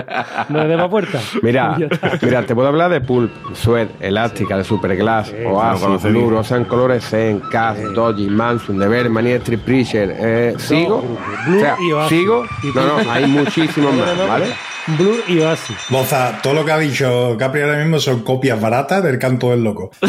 No le demos puerta. Mira, mira, te puedo hablar de Pulp, Sweat, Elástica, de Superglass, Oasis, bien. Ocean Colores, Zen, Cass, Dodgy, Manson, The Bear, Manier Street Preacher, eh, ¿sigo? Blur O sea, y Oasis. ¿sigo? Y No, no, hay muchísimos más, ¿vale? Blur y Oasis. Boza, todo lo que ha dicho Capri ahora mismo son copias baratas del canto del loco.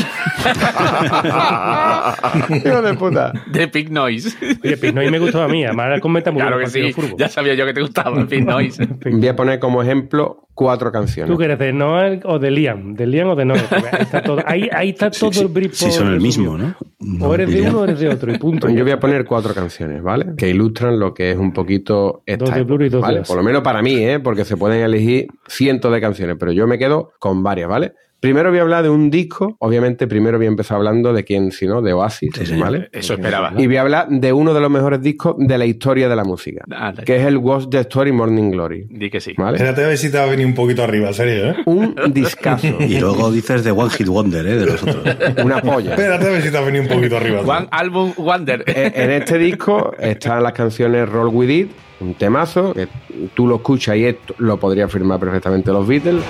Hijo de puta. De Pink Noise. Oye, Pink Noise me gustaba a mí. Además, comenta muy Claro bien que el sí. fútbol. Ya sabía yo que te gustaba Pink Noise. Voy a poner como ejemplo cuatro canciones. ¿Tú que eres de Noel o de Liam? ¿De Liam o de Noel? Está todo, ahí, ahí está todo sí, el Britpop. sí, son el mismo, ¿no? No, O eres de uno o eres de otro, y punto. Yo voy a poner cuatro canciones, ¿vale? Que ilustran lo que es un poquito esta Dos de Blur y época, dos de ¿vale? Por lo menos para mí, ¿eh? Porque se pueden elegir cientos de canciones, pero yo me quedo con varias, ¿vale? Primero voy a hablar de un disco, obviamente primero voy a empezar hablando de quién, si no, de Oasis, Sí. ¿vale? Eso esperaba. Y voy a hablar de uno de los mejores discos de la historia de la música, Anda. que es el Watch the Story Morning Glory, Di que sí. ¿vale? Espérate a ver si te va a venir un poquito arriba, en serio, ¿eh? Un discazo, Y luego dices de One Hit Wonder, ¿eh? De los otros. una polla. Espérate a ver si te va a venir un poquito arriba. One Album Wonder. Eh, en este disco están las canciones Roll With It, un temazo, que tú lo escuchas y esto lo podría firmar perfectamente los Beatles.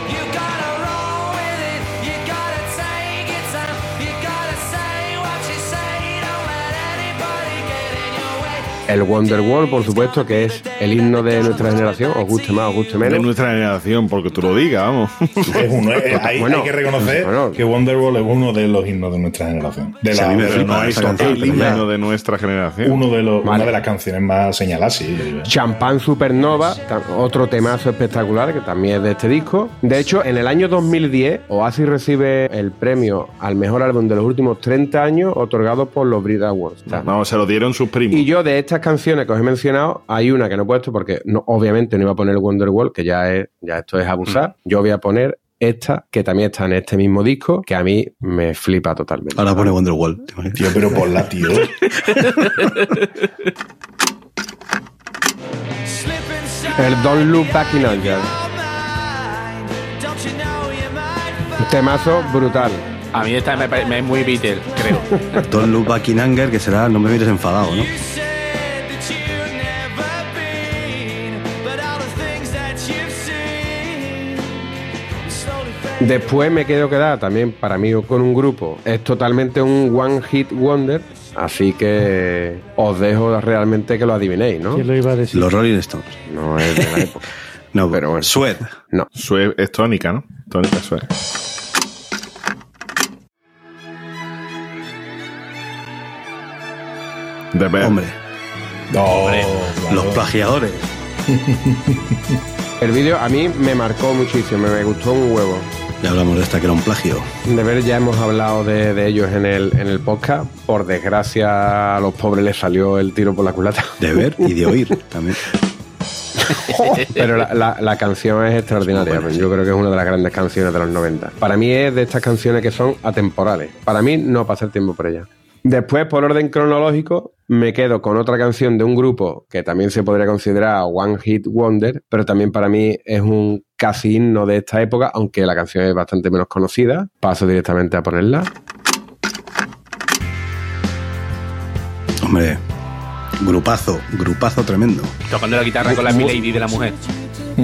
El Wonderwall, por supuesto, que es el himno de nuestra generación, os guste más, os guste De menos. nuestra generación, porque tú lo digas, vamos. Es uno, eh, hay, Bueno, hay que reconocer bueno. que Wonderwall es uno de los himnos de nuestra generación. De la- de- flipa no canción, el himno de nuestra generación. uno de los, Vale. una de las canciones más señaladas, sí. Champagne Supernova, otro temazo espectacular que también es de este disco. De hecho, en el año 2010, Oasis recibe el premio al mejor álbum de los últimos 30 años otorgado por los Brit Awards. O sea, Vamos, se lo dieron sus primos. Y yo de estas canciones que os he mencionado, hay una que no he puesto porque no, obviamente no iba a poner Wonderwall, que ya es, ya esto es abusar. Yo voy a poner esta, que también está en este mismo disco, que a mí me flipa totalmente. Ahora pone Wonderwall. Tío, pero por la tío. El Don't Look Back in Anger. Un temazo brutal. A mí esta me es muy Beatle, creo. Don't Look Back in Anger, que será No me mires enfadado, ¿no? Después me quedo quedar también para mí con un grupo. Es totalmente un one hit wonder. Así que os dejo realmente que lo adivinéis, ¿no? ¿Quién lo iba a decir? Los Rolling Stones. No es de la época. No, Pero bueno. Sued. No. Sue- es tónica, ¿no? Tónica Sue. De ver. Hombre, No, los plagiadores. El vídeo a mí me marcó muchísimo, me gustó un huevo. Ya hablamos de esta que era un plagio. De ver, ya hemos hablado de, de ellos en el, en el podcast. Por desgracia, a los pobres les salió el tiro por la culata. De ver y de oír también. Pero la, la- la canción es extraordinaria. Yo creo que es una de las grandes canciones de los 90. Para mí es de estas canciones que son atemporales. Para mí no pasa el tiempo por ella. Después, por orden cronológico, me quedo con otra canción de un grupo que también se podría considerar One Hit Wonder, pero también para mí es un casi himno de esta época, aunque la canción es bastante menos conocida. Paso directamente a ponerla. Hombre, grupazo, grupazo tremendo. Tocando la guitarra con la Milady de la mujer.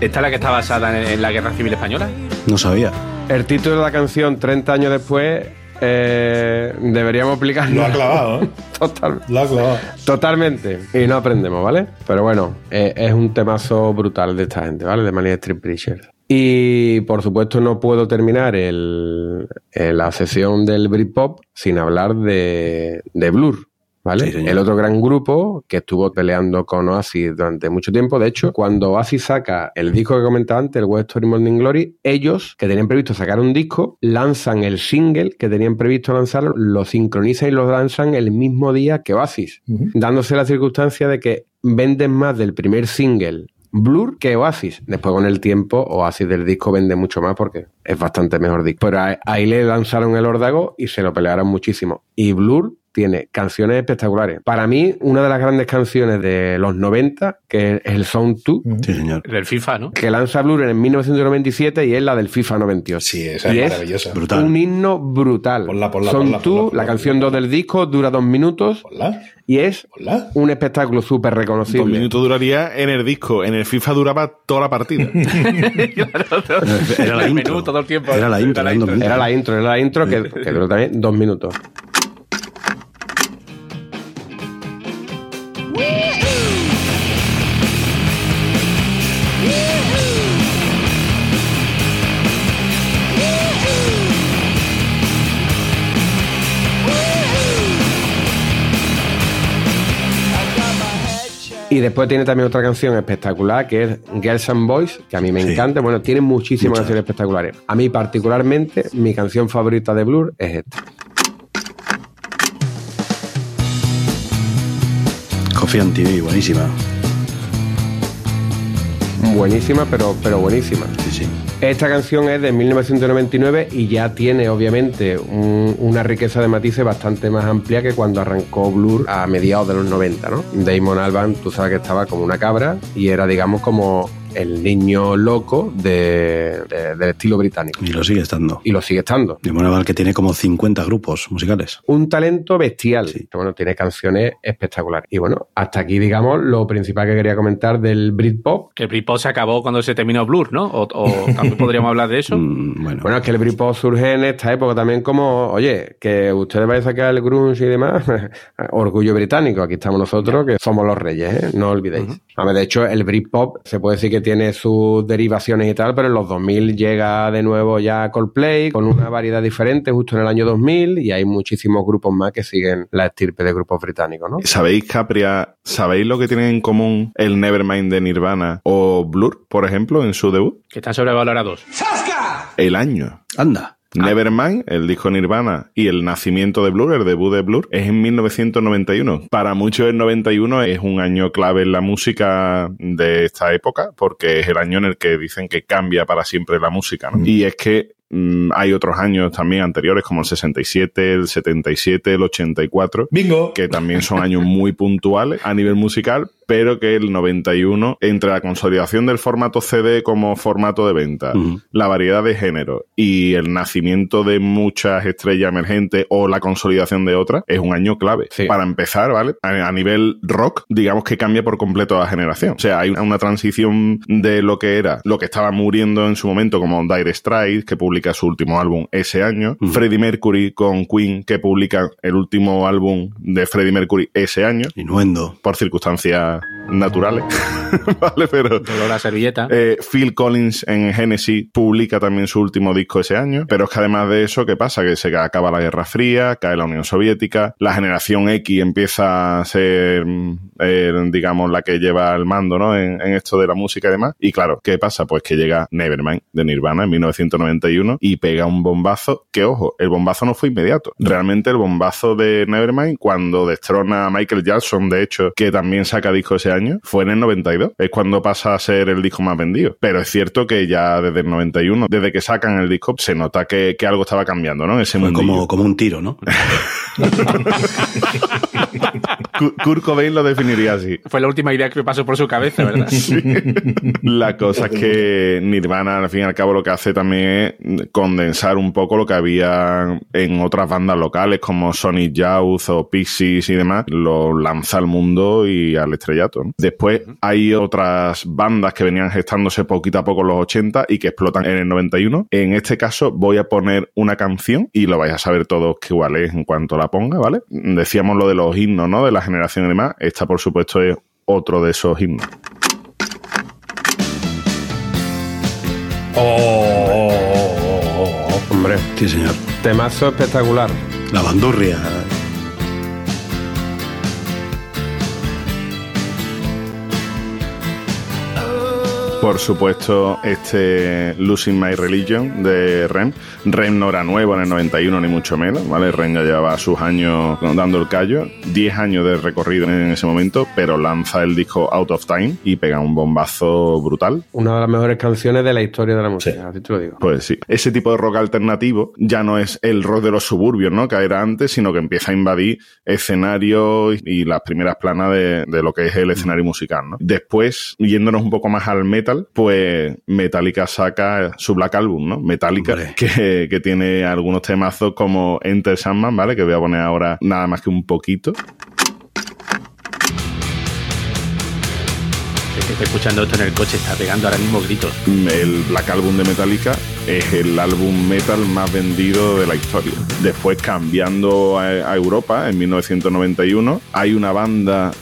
¿Esta es la que está basada en, en la Guerra Civil Española? No sabía. El título de la canción, 30 años después, eh, deberíamos aplicarlo. Lo ha clavado, ¿eh? Total, Lo ha clavado. Totalmente. Y no aprendemos, ¿vale? Pero bueno, eh, es un temazo brutal de esta gente, ¿vale? De Manic Street Preachers. Y por supuesto no puedo terminar el, eh, la sesión del Britpop sin hablar de, de Blur. ¿Vale? Sí, señor. el otro gran grupo que estuvo peleando con Oasis durante mucho tiempo. De hecho, cuando Oasis saca el disco que comentaba antes, el West Story Morning Glory, ellos, que tenían previsto sacar un disco, lanzan el single que tenían previsto lanzar, lo sincronizan y lo lanzan el mismo día que Oasis, dándose la circunstancia de que venden más del primer single Blur que Oasis. Después con el tiempo Oasis del disco vende mucho más porque es bastante mejor disco. Pero ahí- ahí le lanzaron el órdago y se lo pelearon muchísimo. Y Blur tiene canciones espectaculares. Para mí, una de las grandes canciones de los 90, que es el Sound 2, Sí, señor. Del FIFA, ¿no? que lanza Blur en 1997 y es la del FIFA 98. Sí, esa Y es es maravillosa. Brutal. Un himno brutal. Ponla, ponla, Son ponla, tú, ponla, ponla, la canción ponla. 2 del disco, dura dos minutos Hola, y es hola. un espectáculo súper Dos reconocible. minutos duraría en el disco. En el FIFA duraba toda la partida. Era la intro. menú todo el tiempo. Era la intro. Era la dos intro. minutos. Era la intro, era la intro que, que duró también dos minutos. Y después tiene también otra canción espectacular que es Girls and Boys, que a mí me Sí. encanta. Bueno, tiene muchísimas Muchas. canciones espectaculares. A mí particularmente, mi canción favorita de Blur es esta. Coffee and TV, buenísima. Buenísima, pero, pero buenísima. Sí, sí. Esta canción es de 1999 y ya tiene obviamente un- una riqueza de matices bastante más amplia que cuando arrancó Blur a mediados de los 90, ¿no? Damon Albarn, tú sabes que estaba como una cabra y era digamos como el niño loco de- de- del estilo británico. Y lo sigue estando. Y lo sigue estando. De Moneval que tiene como 50 grupos musicales. Un talento bestial. Que, Bueno, tiene canciones espectaculares. Y bueno, hasta aquí, digamos, lo principal que quería comentar del Britpop. Que el Britpop se acabó cuando se terminó Blur, ¿no? O, o también podríamos hablar de eso. Mm, bueno. Bueno, es que el Britpop surge en esta época también como, oye, que ustedes vayan a sacar el grunge y demás, orgullo británico, aquí estamos nosotros, que somos los reyes, ¿eh? no olvidéis. A ver, de hecho, el Britpop se puede decir que tiene sus derivaciones y tal, pero en los 2000 llega de nuevo ya Coldplay con una variedad diferente justo en el año 2000 y hay muchísimos grupos más que siguen la estirpe de grupos británicos, ¿no? ¿Sabéis, Capria, sabéis lo que tienen en común el Nevermind de Nirvana o Blur, por ejemplo, en su debut? Que están sobrevalorados. El año. Anda. Nevermind, el disco Nirvana y el nacimiento de Blur, el debut de Blur, es en 1991. Para muchos el 91 es un año clave en la música de esta época porque es el año en el que dicen que cambia para siempre la música. ¿no? Y es que mm, hay otros años también anteriores como el 67, el 77, el 84. Bingo. Que también son años muy puntuales a nivel musical, pero que el 91, entre la consolidación del formato CD como formato de venta, la variedad de género y el nacimiento de muchas estrellas emergentes o la consolidación de otras, es un año clave. Sí. Para empezar, ¿vale? A, a nivel rock, digamos que cambia por completo la generación. O sea, hay una, una transición de lo que era, lo que estaba muriendo en su momento como Dire Straits, que publica su último álbum ese año, Ujú. Freddie Mercury con Queen, que publica el último álbum de Freddie Mercury ese año, Innuendo. por circunstancias naturales, ¿vale? Pero... Dolor a la servilleta. Eh, Phil Collins en Genesis publica también su último disco ese año, pero es que además de eso, ¿qué pasa? Que se acaba la Guerra Fría, cae la Unión Soviética, la generación X empieza a ser, mm, eh, digamos, la que lleva el mando, ¿no? En, en esto de la música y demás. Y claro, ¿qué pasa? Pues que llega Nevermind de Nirvana en 1991 y pega un bombazo que, ojo, el bombazo no fue inmediato. Realmente el bombazo de Nevermind, cuando destrona a Michael Jackson, de hecho, que también saca disco ese año, fue en el 92. Es cuando pasa a ser el disco más vendido. Pero es cierto que ya desde el 91, desde que sacan el disco, se nota que, que algo estaba cambiando, ¿no? En ese Fue mundo. como, como un tiro, ¿no? Kurt Cobain lo definiría así. Fue la última idea que me pasó por su cabeza, ¿verdad? La cosa es que Nirvana, al fin y al cabo, lo que hace también es condensar un poco lo que había en otras bandas locales como Sonic Youth o Pixies y demás. Lo lanza al mundo y al estrellato. ¿no? Después hay otras bandas que venían gestándose poquito a poco en los 80 y que explotan en el 91. En este caso voy a poner una canción y lo vais a saber todos que igual es en cuanto la ponga, ¿vale? Decíamos lo de los himnos, ¿no? De la generación y demás. Esta, por supuesto, es otro de esos himnos. Oh. Hombre, Sí, señor. temazo espectacular. La bandurria. Por supuesto, este Losing My Religion de Rem. Rem no era nuevo en el 91, ni mucho menos, ¿vale? Rem ya llevaba sus años dando el callo, 10 años de recorrido en ese momento, pero lanza el disco Out of Time y pega un bombazo brutal. Una de las mejores canciones de la historia de la música, así te lo digo. Pues sí, ese tipo de rock alternativo ya no es el rock de los suburbios, ¿no? Que era antes, sino que empieza a invadir escenarios y las primeras planas de, de lo que es el escenario musical, ¿no? Después, yéndonos un poco más al metal, pues Metallica saca su Black Album, ¿no? Metallica, que, que tiene algunos temazos como Enter Sandman, ¿vale? Que voy a poner ahora nada más que un poquito. Está escuchando esto en el coche está pegando ahora mismo gritos. El Black Album de Metallica es el álbum metal más vendido de la historia. Después, cambiando a, a Europa, en 1991, hay una banda,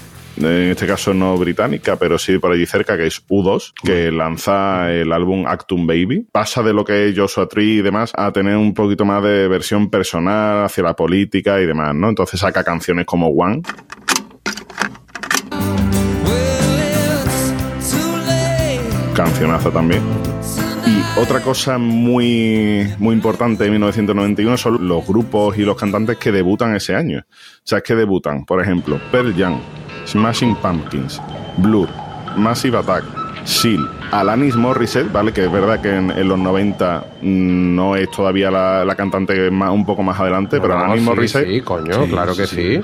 en este caso no británica, pero sí por allí cerca, que es U2, que lanza el álbum Actum Baby. Pasa de lo que es Joshua Tree y demás a tener un poquito más de versión personal hacia la política y demás, ¿no? Entonces saca canciones como One, cancionazo también. Y otra cosa muy, muy importante de 1991 son los grupos y los cantantes que debutan ese año. O sea, es que debutan, por ejemplo, Pearl Jam, Smashing Pumpkins, Blur, Massive Attack, Seal, Alanis Morissette, ¿vale? Que es verdad que en, en los 90 mm, no es todavía la, la cantante más, un poco más adelante, pero No, Alanis sí, Morissette Sí, coño, Sí, claro que sí. sí.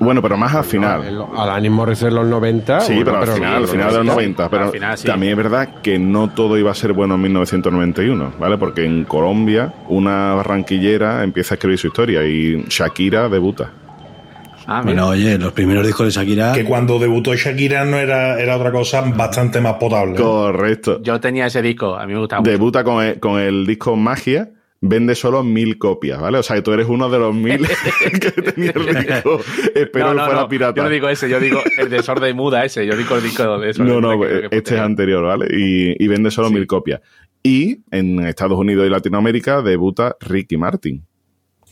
Bueno, pero más al final. Alanis Morissette en los 90. Sí, bueno, pero al final, al final de los 90. Pero Al final, sí. también es verdad que no todo iba a ser bueno en 1991, ¿vale? Porque en Colombia una barranquillera empieza a escribir su historia y Shakira debuta. Ah, mira. Bueno, oye, los primeros discos de Shakira. Que cuando debutó Shakira no era, era otra cosa bastante más potable. Correcto. Yo tenía ese disco, a mí me gustaba mucho. Debuta con el, con el disco Magia. Vende solo mil copias, ¿vale? O sea, que tú eres uno de los mil que tenía el disco. Espero no, que no, fuera no, pirata. Yo no digo ese, yo digo el desorden muda ese, yo digo el disco de eso. No, no, este es anterior, ¿vale? Y, y vende solo mil copias. Y en Estados Unidos y Latinoamérica debuta Ricky Martin.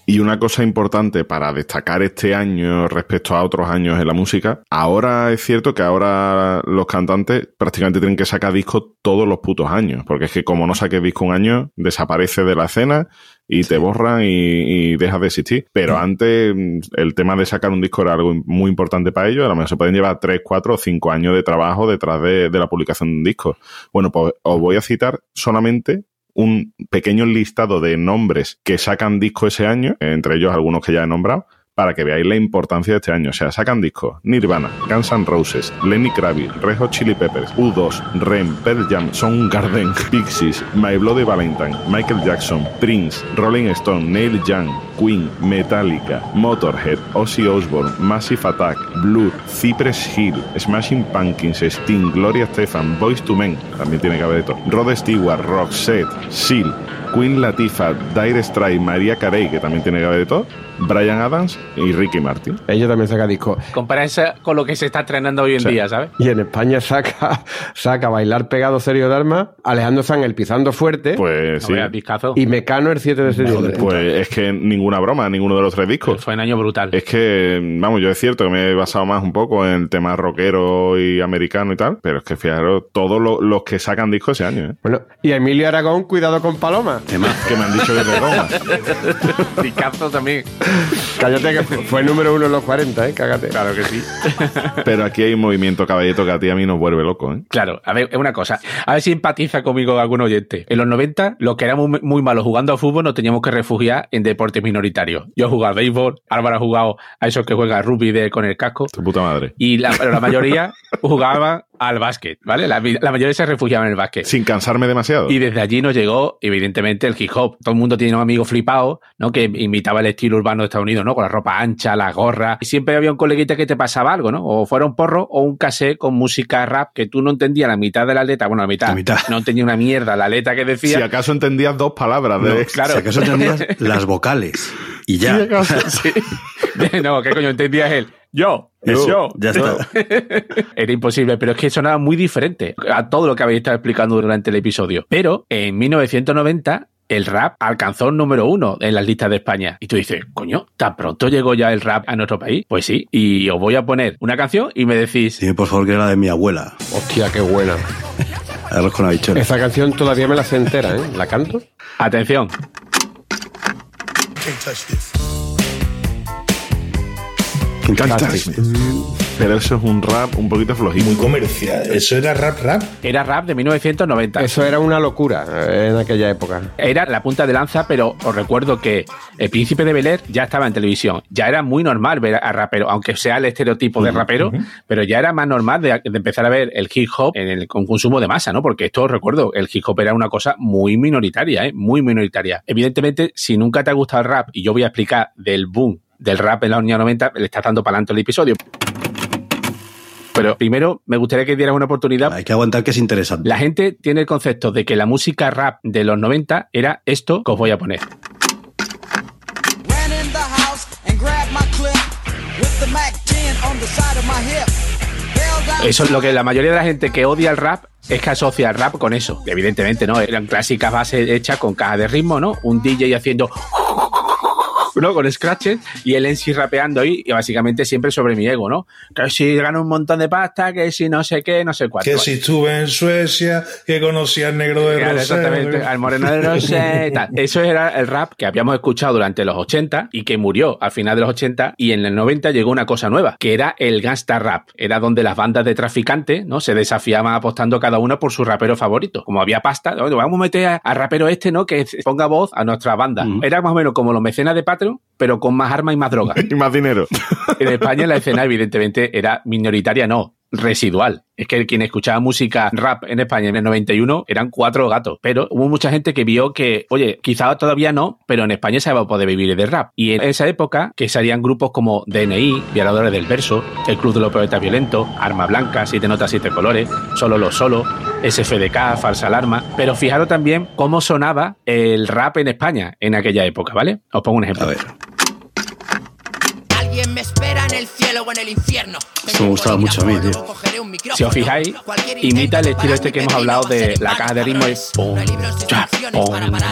Y una cosa importante para destacar este año respecto a otros años en la música, ahora es cierto que ahora los cantantes prácticamente tienen que sacar discos todos los putos años, porque es que como no saques disco un año, desaparece de la escena y te borran y, y dejas de existir. Pero antes mm, el tema de sacar un disco era algo muy importante para ellos, a lo mejor se pueden llevar 3, 4 o 5 años de trabajo detrás de, de la publicación de un disco. Bueno, pues os voy a citar solamente un pequeño listado de nombres que sacan disco ese año, entre ellos algunos que ya he nombrado, para que veáis la importancia de este año. O sea, sacan discos Nirvana, Guns N' Roses, Lenny Kravitz, Red Hot Chili Peppers, U2, Rem, Pearl Jam, Soundgarden, Pixies, My Bloody Valentine, Michael Jackson, Prince, Rolling Stone, Neil Young, Queen, Metallica, Motorhead, Ozzy Osbourne, Massive Attack, Blur, Cypress Hill, Smashing Pumpkins, Sting, Gloria Stefan, Boys to Men, también tiene que haber de todo, Rod Stewart, Roxette, Seal, Queen Latifah, Dire Straits, María Carey, que también tiene que haber de todo, Brian Adams y Ricky Martin. Ella también saca discos. Compara eso con lo que se está estrenando hoy en Sí. día, ¿sabes? Y en España saca, saca Bailar Pegado Serio de Armas, Alejandro Sanz el Pisando Fuerte Pues No sí. y Mecano el 7 de septiembre. Pues es que ninguna broma, ninguno de los tres discos. Fue un año brutal. Es que, vamos, yo es cierto que me he basado más un poco en el tema rockero y americano y tal, pero es que fijaros, todos lo- los que sacan discos ese año, ¿eh? Bueno, y Emilio Aragón, cuidado con Paloma. que me han dicho que es de goma. Discazo también. Cállate que fue, fue número uno en los 40, ¿eh? Cágate. Claro que sí. Pero aquí hay un movimiento caballito que a ti a mí nos vuelve loco, ¿eh? Claro, a ver, es una cosa. A ver si empatiza conmigo algún oyente. En los 90, los que éramos muy, muy malos jugando a fútbol nos teníamos que refugiar en deportes minoritarios. Yo he jugado al béisbol, Álvaro ha jugado a esos que juegan rugby de, con el casco. Tu puta madre. Y la, la mayoría jugaban al básquet, ¿vale? La, la mayoría se refugiaban en el básquet. Sin cansarme demasiado. Y desde allí nos llegó, evidentemente, el hip hop. Todo el mundo tiene un amigo flipado, ¿no? Que imitaba el estilo urbano de Estados Unidos, ¿no? Con la ropa ancha, la gorra. Y siempre había un coleguita que te pasaba algo, ¿no? O fuera un porro o un cassette con música rap que tú no entendías la mitad de la letra. Bueno, la mitad. La mitad. No entendía una mierda la letra que Si decía. acaso entendías dos palabras de... No, claro. Si acaso entendías las vocales. Y ya. Si acaso- Sí. no, ¿qué coño entendías él? Yo, Yo, yo. Ya está. Era imposible, pero es que sonaba muy diferente a todo lo que habéis estado explicando durante el episodio. Pero en 1990 el rap alcanzó el número uno en las listas de España. Y tú dices, coño, ¿tan pronto llegó ya el rap a nuestro país? Pues sí, y os voy a poner una canción y me decís, Dime por favor que era la de mi abuela. Hostia, qué buena. Arroz con habichuelas. Esa canción todavía me la sé entera, ¿eh? ¿La canto? atención, Pero eso es un rap un poquito flojito. Muy comercial. Eso era rap rap. era rap de 1990. Eso era una locura eh, en aquella época. Era la punta de lanza, pero os recuerdo que El Príncipe de Bel Air ya estaba en televisión. Ya era muy normal ver a rapero, aunque sea el estereotipo de rapero, pero ya era más normal de, de empezar a ver el hip hop en el con consumo de masa, ¿no? Porque esto os recuerdo, el hip hop era una cosa muy minoritaria, ¿eh? Muy minoritaria. Evidentemente, si nunca te ha gustado el rap, y yo voy a explicar del boom del rap en los años 90, le estás dando para adelante el episodio. Pero primero me gustaría que dieras una oportunidad Hay que aguantar que es interesante. la gente tiene el concepto de que la música rap de los 90 era esto que os voy a poner. Ran in the house and grabbed my clip with the Mac 10 on the side of my hip. Held out Eso es lo que la mayoría de la gente que odia el rap es que asocia el rap con eso. Evidentemente, ¿no? Eran clásicas bases hechas con caja de ritmo, ¿no? Un DJ haciendo... ¿no? Con scratches y el en sí rapeando ahí y básicamente siempre sobre mi ego, ¿no? Que si gano un montón de pasta, que si no sé qué, no sé cuánto. Que si estuve en Suecia, que conocí al negro de Claro, Rosero. exactamente, al moreno de Rosé, tal. Eso era el rap que habíamos escuchado durante los 80 y que murió al final de los 80 y en el 90 llegó una cosa nueva, que era el gangsta rap. Era donde las bandas de traficantes, ¿no? Se desafiaban apostando cada uno por su rapero favorito. Como había pasta, ¿no? vamos a meter al rapero este, ¿no? Que ponga voz a nuestra banda. Era más o menos como los mecenas de Patreon, pero con más armas y más droga. y más dinero. En España la escena evidentemente era minoritaria, no, residual. Es que quien escuchaba música rap en España en el 91 eran cuatro gatos, pero hubo mucha gente que vio que, oye, quizá todavía no, pero en España se va a poder vivir de rap. Y en esa época que salían grupos como DNI, Violadores del Verso, El Club de los Poetas Violentos, Arma Blanca, Siete Notas, Siete Colores, Solo los Solo, SFDK, Falsa Alarma. Pero fijaros también cómo sonaba el rap en España en aquella época, ¿vale? Os pongo un ejemplo. A ver. Me espera en el cielo o en el infierno. Esto me gustaba mucho a mí, tío. Si os fijáis, imita el estilo este que hemos hablado de la caja de ritmo y pum, chap, pum,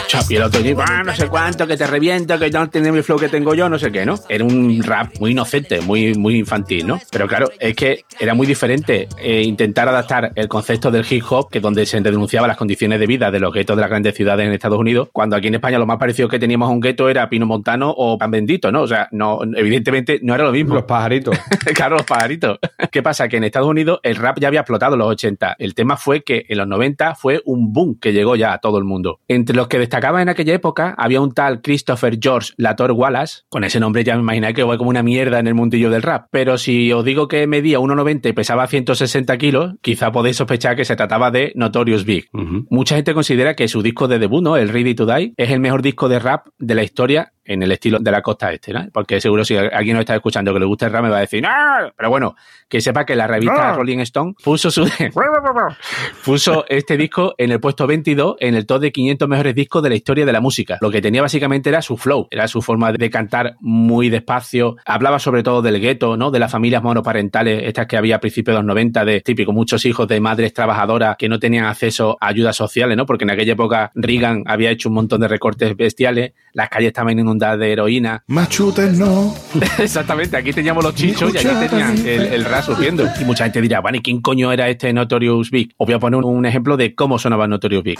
chap, y el otro dice, "Ah, no sé cuánto, que te reviento, que no tiene mi flow que tengo yo, no sé qué, ¿no? Era un rap muy inocente, muy, muy infantil, ¿no? Pero claro, es que era muy diferente eh, intentar adaptar el concepto del hip hop, que donde se denunciaba las condiciones de vida de los guetos de las grandes ciudades en Estados Unidos, cuando aquí en España lo más parecido que teníamos a un gueto era Pino Montano o Pan Bendito, ¿no? O sea, no, evidentemente no era lo mismo. Los pajaritos. claro, los pajaritos. ¿Qué pasa? Que en Estados Unidos el rap ya había explotado en los 80. El tema fue que en los 90 fue un boom que llegó ya a todo el mundo. Entre los que destacaban en aquella época había un tal Christopher George Lator Wallace. Con ese nombre ya me imagináis que fue como una mierda en el mundillo del rap. Pero si os digo que medía 1,90 y pesaba 160 kilos, quizá podéis sospechar que se trataba de Notorious Big. Mucha gente considera que su disco de debut, ¿no? El Ready to Die, es el mejor disco de rap de la historia en el estilo de la costa este, ¿no? Porque seguro si alguien nos está escuchando que le gusta el rap me va a decir, ¡No! Pero bueno, que sepa que la revista. Rolling Stone puso su puso este disco en el puesto 22 en el top de 500 mejores discos de la historia de la música. Lo que tenía básicamente era su flow, era su forma de cantar muy despacio. Hablaba sobre todo del gueto, ¿no? De las familias monoparentales, estas que había a principios de los 90, de típico, muchos hijos de madres trabajadoras que no tenían acceso a ayudas sociales, ¿no? Porque en aquella época Reagan había hecho un montón de recortes bestiales, las calles estaban inundadas de heroína. Machutes no. Exactamente, aquí teníamos los chichos y aquí tenían el, el rap surgiendo. Y mucha gente dirá, bueno, ¿y quién coño era este Notorious Big? Os voy a poner un, ejemplo de cómo sonaba Notorious Big.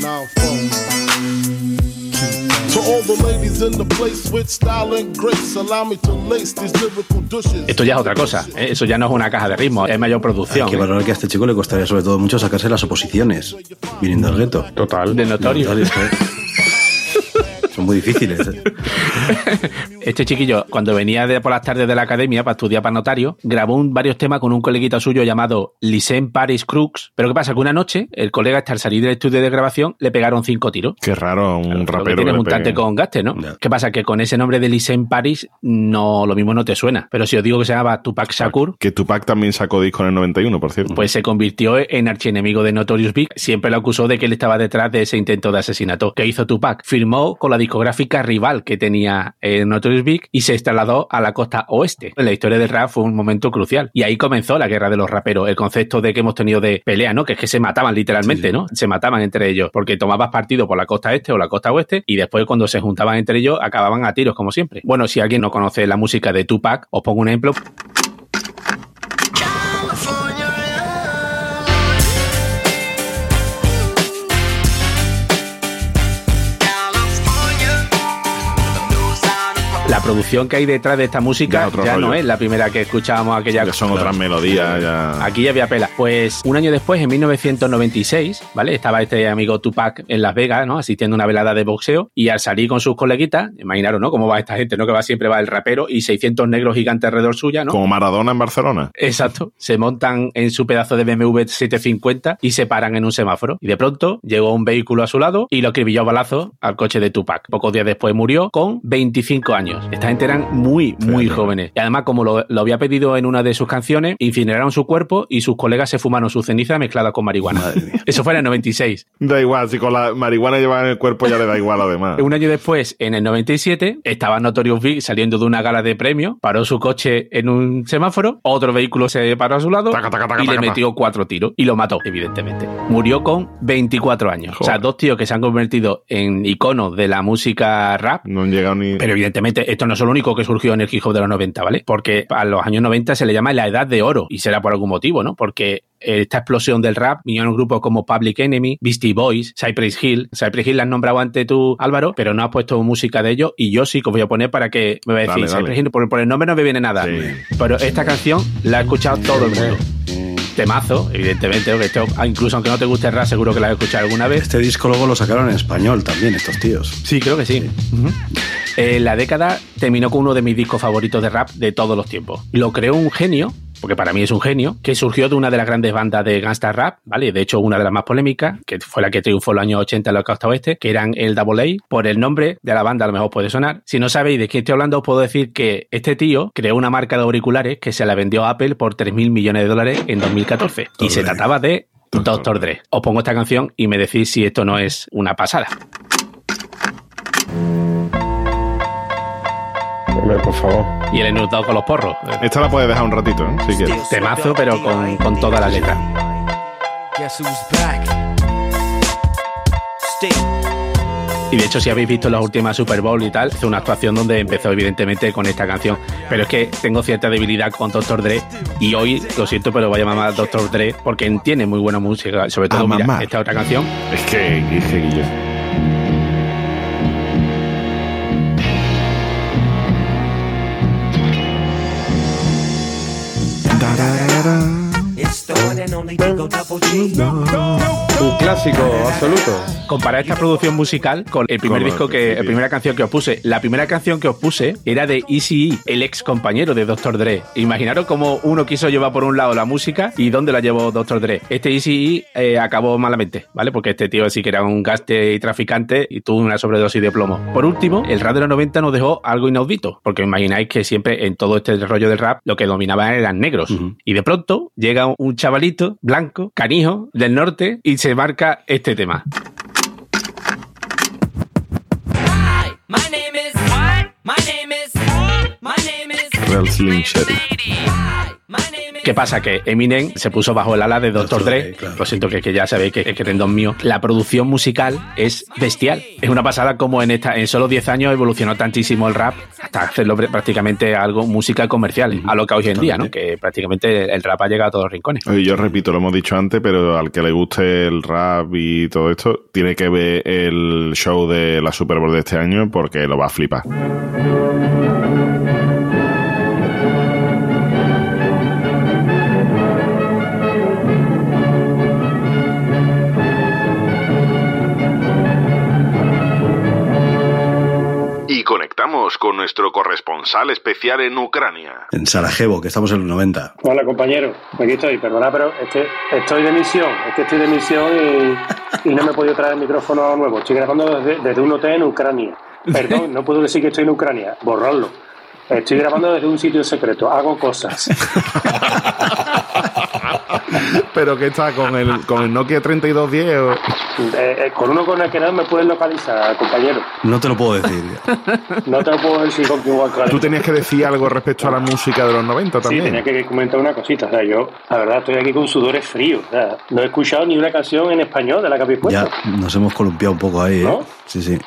Now phone. To all the ladies in the place with style and grace, allow me to lace these lyrical douches. Esto ya es otra cosa, ¿eh? eso ya no es una caja de ritmo, es mayor producción. Hay que valorar que a este chico le costaría sobre todo mucho sacarse las oposiciones viniendo del gueto. Total. De Notorious. Son muy difíciles. ¿eh? Este chiquillo, cuando venía de por las tardes de la academia para estudiar para notario, grabó un- varios temas con un coleguita suyo llamado Lysen Paris Crooks. Pero ¿qué pasa? Que una noche, el colega, hasta al salir del estudio de grabación, le pegaron cinco tiros. Qué raro un que rapero. que un pegue. tante con gaste, ¿no? ¿Qué pasa? Que con ese nombre de Lysen Paris, no, lo mismo no te suena. Pero si os digo que se llamaba Tupac Shakur, Que Tupac también sacó disco en el 91, por cierto. pues se convirtió en archienemigo de Notorious Big. Siempre lo acusó de que él estaba detrás de ese intento de asesinato. ¿Qué hizo Tupac? Firmó con la discográfica rival que tenía eh, Notorious Big y se trasladó a la costa oeste. En la historia del rap fue un momento crucial. Y ahí comenzó la guerra de los raperos. El concepto de que hemos tenido de pelea, ¿no? Que es que se mataban literalmente, ¿no? Se mataban entre ellos. Porque tomabas partido por la costa este o la costa oeste y después cuando se juntaban entre ellos acababan a tiros como siempre. Bueno, si alguien no conoce la música de Tupac, os pongo un ejemplo. La producción que hay detrás de esta música Ya, no es la primera que escuchábamos aquella Ya son otras melodías. Ya... Aquí ya había pela. Pues un año después, en 1996, ¿vale? Estaba este amigo Tupac en Las Vegas, ¿no? Asistiendo a una velada de boxeo y al salir con sus coleguitas, imaginaros, ¿no? Cómo va esta gente, ¿no? Que va siempre va el rapero y 600 negros gigantes alrededor suya, ¿no? Como Maradona en Barcelona. Exacto. Se montan en su pedazo de BMW 750 y se paran en un semáforo. Y de pronto llegó un vehículo a su lado y lo acribilló a balazo al coche de Tupac. Pocos días después murió con 25 años. Esta gente eran muy, muy jóvenes. Y además, como lo, lo había pedido en una de sus canciones, incineraron su cuerpo y sus colegas se fumaron su ceniza mezclada con marihuana. Eso fue en el 96. Da igual, si con la marihuana lleva en el cuerpo ya le da igual además. Un año después, en el 97, estaba Notorious Big saliendo de una gala de premio, paró su coche en un semáforo, otro vehículo se paró a su lado Taca, taca, taca, y le metió cuatro tiros y lo mató, evidentemente. Murió con 24 años. O sea, dos tíos que se han convertido en iconos de la música rap. No han llegado ni. Pero evidentemente esto no es lo único que surgió en el hip hop de los 90, ¿vale? Porque a los años 90 se le llama la edad de oro y será por algún motivo, ¿no? Porque esta explosión del rap vinieron grupos como Public Enemy, Beastie Boys, Cypress Hill. Cypress Hill la has nombrado antes tú, Álvaro, pero no has puesto música de ellos y yo sí que os voy a poner para que me va a decir, Dale, dale. Cypress Hill, por, por el nombre no me viene nada. Sí. Pero esta canción la ha escuchado todo el mundo. Temazo, evidentemente, porque esto, ah, incluso aunque no te guste el rap, seguro que lo has escuchado alguna vez. Este disco luego lo sacaron en español también, estos tíos. Sí, creo que sí. Ujú. Eh, la década terminó con uno de mis discos favoritos de rap de todos los tiempos. Lo creó un genio, porque para mí es un genio, que surgió de una de las grandes bandas de gangsta rap, ¿vale? De hecho, una de las más polémicas, que fue la que triunfó en los años 80 en la costa oeste, que eran el Double A. Por el nombre de la banda, a lo mejor puede sonar. Si no sabéis de quién estoy hablando, os puedo decir que este tío creó una marca de auriculares que se la vendió a Apple por 3.000 millones de dólares en 2014. Y se trataba de Dr. Dre. Os pongo esta canción y me decís si esto no es una pasada. Hombre, por favor. Y el enlutado con los porros. Esta la puedes dejar un ratito, ¿eh? Si quieres. Temazo, pero con, con toda la letra. Y de hecho, si habéis visto las últimas Super Bowl y tal, es una actuación donde empezó evidentemente con esta canción. Pero es que tengo cierta debilidad con Dr. Dre y hoy, lo siento, pero voy a llamar a Dr. Dre porque tiene muy buena música. Sobre todo, Ah, mira, esta otra canción. Es que, es que Un clásico absoluto. Comparar esta producción musical con el primer Con disco que, la primera canción que os puse. La primera canción que os puse era de Easy el ex compañero de Dr. Dre. Imaginaros cómo uno quiso llevar por un lado la música y dónde la llevó Dr. Dre. Este Easy eh, acabó malamente, ¿vale? Porque este tío sí que era un gaste y traficante y tuvo una sobredosis de plomo. Por último, el rap de los 90 nos dejó algo inaudito, porque imagináis que siempre en todo este rollo del rap lo que dominaban eran negros. Y de pronto llega un chavalito blanco, canijo, del norte y se marca este tema. Real Slim Shady. ¿Qué pasa? Que Eminem se puso bajo el ala de Dr. Dre. Lo siento que, que ya sabéis que que tendón mío. La producción musical es bestial. Es una pasada como en esta en solo 10 años evolucionó tantísimo el rap hasta hacerlo pr- prácticamente algo música comercial, a lo que hoy en día, ¿no? Que prácticamente el rap ha llegado a todos los rincones. Oye, yo repito, lo hemos dicho antes, pero al que le guste el rap y todo esto, tiene que ver el show de la Super Bowl de este año porque lo va a flipar. Con nuestro corresponsal especial en Ucrania. En Sarajevo, que estamos en los 90. Hola compañero, aquí estoy, perdona, pero es que estoy de misión, es que estoy de misión y, y no me he podido traer el micrófono nuevo. Estoy grabando desde, desde un hotel en Ucrania. Perdón, no puedo decir que estoy en Ucrania, borrarlo. Estoy grabando desde un sitio secreto, hago cosas. Pero que está con el, con el Nokia 3210 o... Eh, eh, con uno con el que no me puedes localizar, compañero. No te lo puedo decir. No te lo puedo decir con quién voy a Tú tenías que decir algo respecto a la música de los 90 Sí, también. tenía que comentar una cosita. O sea, yo, la verdad, estoy aquí con sudores fríos. O sea, no he escuchado ni una canción en español de la que habéis puesto. Ya nos hemos columpiado un poco ahí, ¿eh? ¿No? Sí, sí.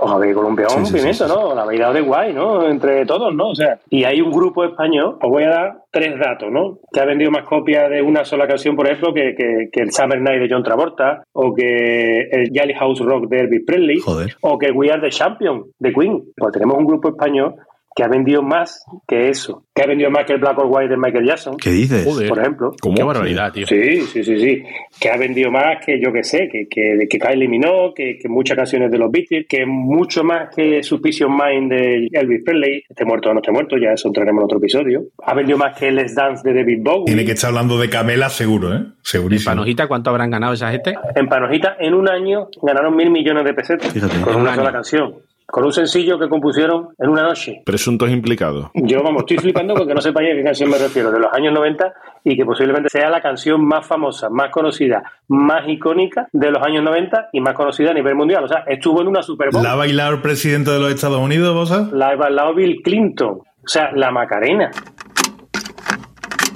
Os habéis columpiado Sí, un sí, pimiento, sí, sí, ¿no? La habéis dado de guay, ¿no? Entre todos, ¿no? O sea, y hay un grupo español, os voy a dar tres datos, ¿no? Que ha vendido más copias de una sola canción, por ejemplo, que, que, que el Summer Night de John Travolta, o que el Jolly House Rock de Elvis Presley, Joder. o que We Are the Champion de Queen. Pues tenemos un grupo español que ha vendido más que eso, que ha vendido más que el Black or White de Michael Jackson. ¿Qué dices? Joder. Por ejemplo. Qué barbaridad, tío. Sí, sí, sí, sí. Que ha vendido más que yo que sé, que, que, que Kylie Minogue, que, que muchas canciones de los Beatles, que mucho más que Suspicion Mind de Elvis Presley, esté muerto o no esté muerto, ya eso entraremos en otro episodio. Ha vendido más que Let's Dance de David Bowie. Tiene que estar hablando de Camela seguro, ¿eh? ¿En Segurísimo. Panojita cuánto habrán ganado esa gente? En Panojita, en un año, ganaron mil millones de pesetas Fíjate. con En un una sola canción. Con un sencillo que compusieron en una noche. Presuntos implicados. Yo, vamos, estoy flipando porque no sepáis a qué canción me refiero, de los años 90 y que posiblemente sea la canción más famosa, más conocida, más icónica de los años 90 y más conocida a nivel mundial. O sea, estuvo en una Super Bowl. ¿La ha bailado el presidente de los Estados Unidos, vos sabes? La ha bailado Bill Clinton. O sea, la Macarena.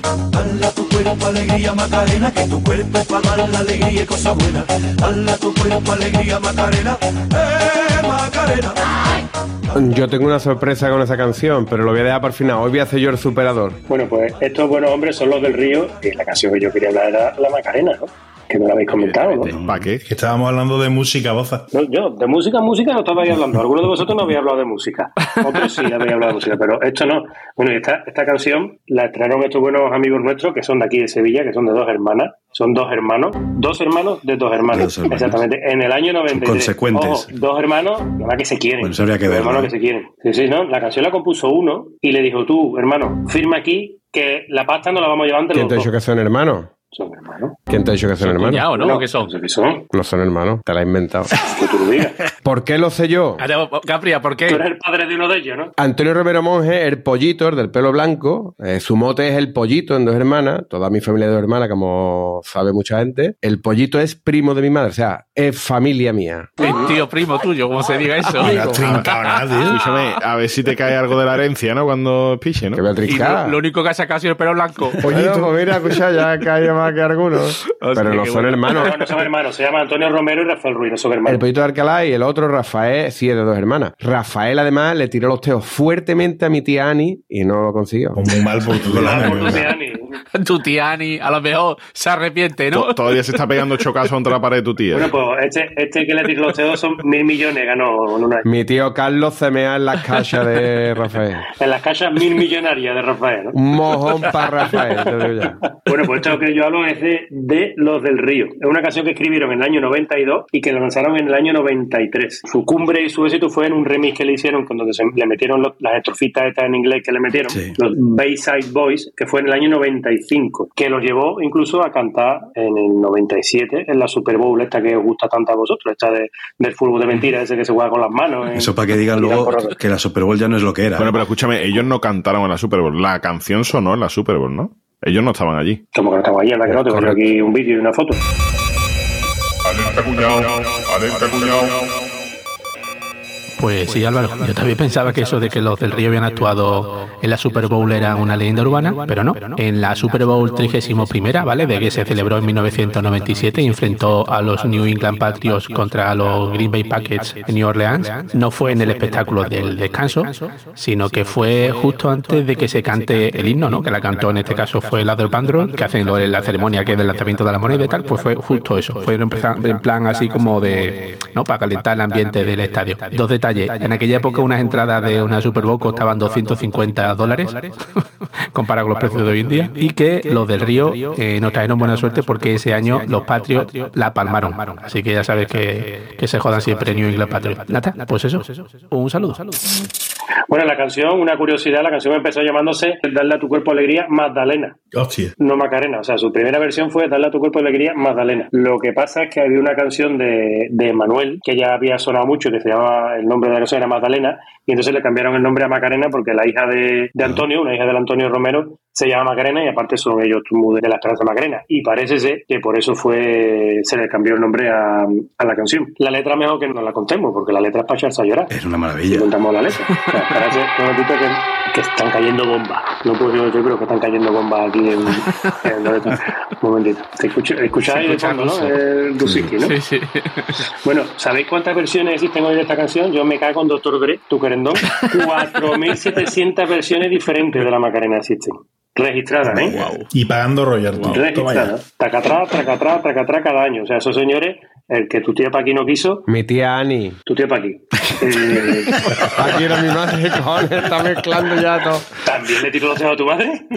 Dala tu cuerpo alegría Macarena, que tu cuerpo es para dar la alegría y cosas buenas. Dala tu cuerpo alegría Macarena, eh Macarena. Yo tengo una sorpresa con esa canción, pero lo voy a dejar para el final. Hoy voy a hacer yo el superador. Bueno, pues estos buenos hombres son los del río y la canción que yo quería hablar era la Macarena, ¿no? Que no lo habéis comentado, ¿no? ¿Para qué? Que estábamos hablando de música, boza. No, yo, de música, música no estabais hablando. Algunos de vosotros no habéis hablado de música. Otros sí habéis hablado de música, pero esto no. Bueno, y esta, esta canción la estrenaron estos buenos amigos nuestros que son de aquí de Sevilla, que son de dos hermanas. Son dos hermanos. Dos hermanos de dos hermanos. Dos hermanos. Exactamente. En el año 93. consecuentes. Ojo, dos hermanos, la verdad que se quieren. Bueno, eso habría que Dos verlo, hermanos ¿eh? que se quieren. Sí, sí, ¿no? La canción la compuso uno y le dijo, tú, hermano, firma aquí que la pasta no la vamos a llevar entre ¿Quién los te ha dos. dicho que son hermanos? Son hermanos. ¿Quién te ha dicho que son hermanos? Cuñado, ¿no? No, ¿O qué son? qué son. No son hermanos, te la has inventado. Que tú lo digas. ¿Por qué lo sé yo? Capria, ¿por Tú qué? eres el padre de uno de ellos, ¿no? Antonio Romero Monge, el pollito, el del pelo blanco, eh, su mote es el pollito en dos hermanas, toda mi familia de dos hermanas, como sabe mucha gente. El pollito es primo de mi madre, o sea, es familia mía. Es tío primo tuyo, como se diga eso. No has trincado tío. Escúchame, a ver si te cae algo de la herencia, ¿no? Cuando piche, ¿no? Que voy a Y trincar. lo, lo único que ha sacado ha sido el pelo blanco. Bueno, pues mira, escucha, ya cae más que algunos. Pero no son bueno. hermanos. No, no son hermanos. Se llama Antonio Romero y Rafael Ruiz, no son El hermanos. pollito de Alcalá y el otro, Rafael, sí es de dos hermanas. Rafael, además, le tiró los teos fuertemente a mi tía Ani y no lo consiguió. Muy mal por tu tía Ani. Tu tía Ani, a lo mejor se arrepiente, ¿no? To- Todavía se está pegando chocazos contra la pared de tu tía. Bueno, pues este, este que le tiró los dedos son mil millones, ganó en una Mi tío Carlos se mea en las cachas de Rafael. En las cajas mil millonarias de Rafael, ¿no? Un mojón para Rafael, te digo ya. Bueno, pues esto que yo hablo es de, de Los del Río. Es una canción que escribieron en el año 92 y que la lanzaron en el año 93. Su cumbre y su éxito fue en un remix que le hicieron, con donde se le metieron los- las estrofitas estas en inglés que le metieron, Sí. los Bayside Boys, que fue en el año 95, que los llevó incluso a cantar en el 97 en la Super Bowl, esta que os gusta tanto a vosotros, esta de, del fútbol de mentira, ese que se juega con las manos. en- Eso para que digan luego que la Super Bowl ya no es lo que era. Bueno, pero escúchame, ellos no cantaron en la Super Bowl. La canción sonó en la Super Bowl, ¿no? Ellos no estaban allí. Como que no estamos allí, anda que no, tengo aquí un vídeo y una foto. Alerta cuñado, alerta cuñado. Pues sí, Álvaro. Yo también pensaba que eso de que los del Río habían actuado en la Super Bowl era una leyenda urbana, pero no. En la Super Bowl 31, ¿vale? De que se celebró en 1997 y enfrentó a los New England Patriots contra los Green Bay Packers en New Orleans, no fue en el espectáculo del descanso, sino que fue justo antes de que se cante el himno, ¿no? Que la cantó en este caso fue la del Bandro, que hacen lo de la ceremonia que es del lanzamiento de la moneda y tal, pues fue justo eso. Fue en en plan así como de, ¿no? Para calentar el ambiente del estadio. Dos detalles. En aquella época unas entradas de una Super Bowl costaban 250 dólares, comparado con los precios de hoy en día, y que los del Río eh, nos trajeron buena suerte porque ese año los Patriots la palmaron. Así que ya sabes que, que se jodan siempre New England Patriots. Nata, pues eso. Un saludo. Bueno, la canción, una curiosidad, la canción empezó llamándose Darle a tu cuerpo alegría Magdalena, Hostia. no Macarena. O sea, su primera versión fue Darle a tu cuerpo alegría Magdalena. Lo que pasa es que había una canción de, de Manuel que ya había sonado mucho, que se llamaba, el nombre de la canción era Magdalena, y entonces le cambiaron el nombre a Macarena porque la hija de, de Antonio, una hija del Antonio Romero, se llama Macarena y aparte son ellos de la Esperanza Macarena. Y parece ser que por eso fue se le cambió el nombre a, a la canción. La letra mejor que no la contemos, porque la letra es para echarse a llorar. Es una Si maravilla. contamos la letra. O sea, espérate un momentito que, que están cayendo bombas. No puedo yo, yo creo que están cayendo bombas aquí en, en la letra. Un momentito. Te escucho- escucháis de fondo, ¿no? El Dusiki, ¿no? Sí, sí. Bueno, ¿sabéis cuántas versiones existen hoy de esta canción? Yo me cago con Doctor Dre, tu querendón. 4.700 versiones diferentes de la Macarena existen. Registradas, ¿eh? Y pagando royalty. Toma ya. Registradas. Tacatrá, tracatrá, tracatrá cada año. O sea, esos señores, el que tu tía Paqui no quiso, Mi tía Ani. tu tía Paqui. Eh, Aquí era mi madre, cojones, está mezclando ya todo. ¿También le tiró los dedos a tu madre?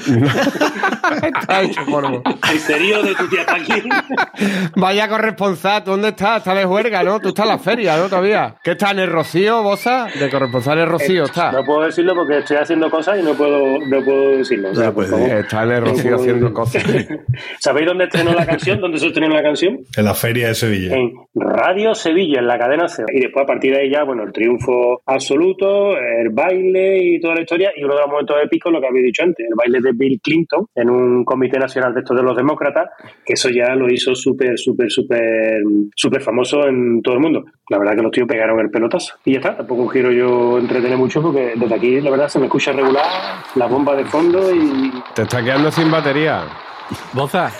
Está hecho polvo. ¿En serio de tu tía Paqui? Vaya corresponsal, ¿tú dónde estás? Estás de juerga, ¿no? Tú estás en la feria, ¿no? Todavía. ¿Qué está en el Rocío, Bosa? De corresponsal en Rocío está. No puedo decirlo porque estoy haciendo cosas y no puedo, no puedo decirlo. O sea. Está en el Rocío haciendo cosas. ¿Sabéis dónde estrenó la canción? ¿Dónde se estrenó la canción? En la feria de Sevilla. En Radio Sevilla, en la cadena C. Y después a partir de ahí ya, bueno, el triunfo absoluto, el baile y toda la historia. Y uno de los momentos épicos, lo que había dicho antes, el baile de Bill Clinton en un comité nacional de estos de los demócratas, que eso ya lo hizo súper, súper, súper, súper famoso en todo el mundo. La verdad que los tíos pegaron el pelotazo. Y ya está, tampoco quiero yo entretener mucho porque desde aquí, la verdad, se me escucha regular, la bomba de fondo y... Te está quedando sin batería. Boza,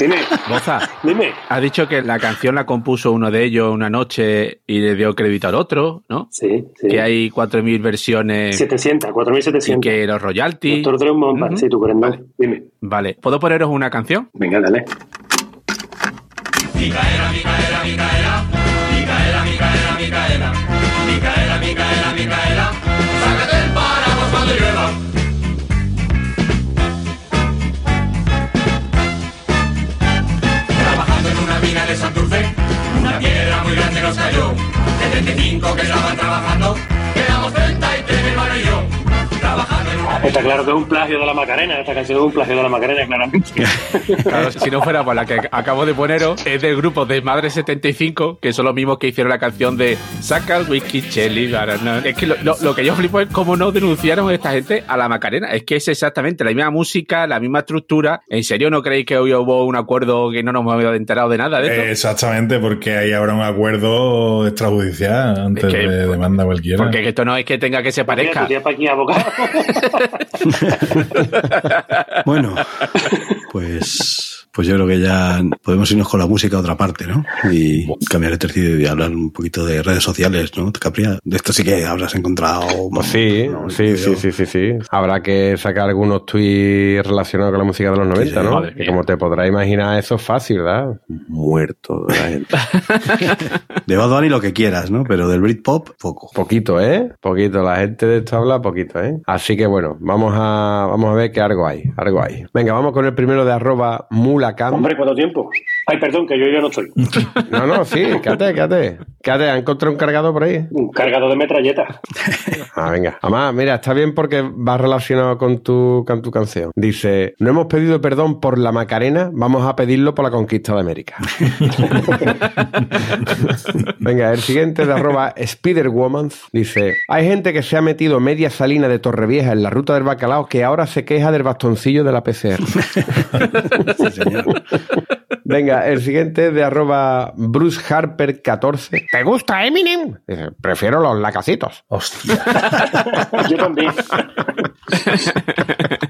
Dime. Boza. Dime. Ha dicho que la canción la compuso uno de ellos una noche y le dio crédito al otro, ¿no? Sí, sí. Que hay 4.000 versiones. 700, 4.700. Y que los royalty. Doctor Drone uh -huh. sí, tú corres, vale. Dime. Vale. ¿Puedo poneros una canción? Venga, dale. Micaela, Micaela, Micaela. Micaela, Micaela, Micaela. Micaela, Micaela, Micaela. Piedra muy grande nos cayó. De 35 que estaban trabajando, Está claro que es un plagio de la Macarena. Esta canción es un plagio de la Macarena, claramente. Claro, si no fuera por la que acabo de poneros, es del grupo de Madre 75, que son los mismos que hicieron la canción de Saca el whisky, Chelly. para no". Es que lo, lo- lo que yo flipo es cómo no denunciaron a esta gente a la Macarena. Es que es exactamente la misma música, la misma estructura. ¿En serio no creéis que hoy hubo un acuerdo que no nos hemos enterado de nada de esto? Exactamente, porque ahí habrá un acuerdo extrajudicial antes Es que- de demanda cualquiera. Porque esto no es que tenga que se Mira, parezca. tía pa' aquí, abogado. Bueno, pues, pues yo creo que ya podemos irnos con la música a otra parte, ¿no? Y cambiar de tercio y hablar un poquito de redes sociales, ¿no? Capria, de esto sí que habrás encontrado. Pues sí, no, sí, sí, sí, sí, sí. Habrá que sacar algunos tweets relacionados con la música de los 90, sí, ¿no? Que como te podrás imaginar, eso es fácil, ¿verdad? Muerto de la gente. De Bad Bunny lo que quieras, ¿no? Pero del Britpop, poco. Poquito, ¿eh? Poquito. La gente de esto habla poquito, ¿eh? Así que bueno, vamos a, vamos a ver que algo hay, algo hay. Venga, vamos con el primero de arroba Hombre, ¿cuánto tiempo? Ay, perdón, que yo ya no estoy. No, no, sí, quédate, quédate. Quédate, ¿ha encontrado un cargado por ahí? Un cargado de metralleta. Ah, venga. Además, mira, está bien porque va relacionado con tu, con tu canción. Dice, no hemos pedido perdón por la Macarena, vamos a pedirlo por la conquista de América. venga, el siguiente de arroba Spiderwoman dice, hay gente que se ha metido media salina de Torrevieja en la ruta del bacalao que ahora se queja del bastoncillo de la PCR. Sí, señor. Venga, el siguiente es de arroba Bruce Harper 14. ¿Te gusta Eminem? Dice, prefiero los lacacitos. Hostia. Yo también.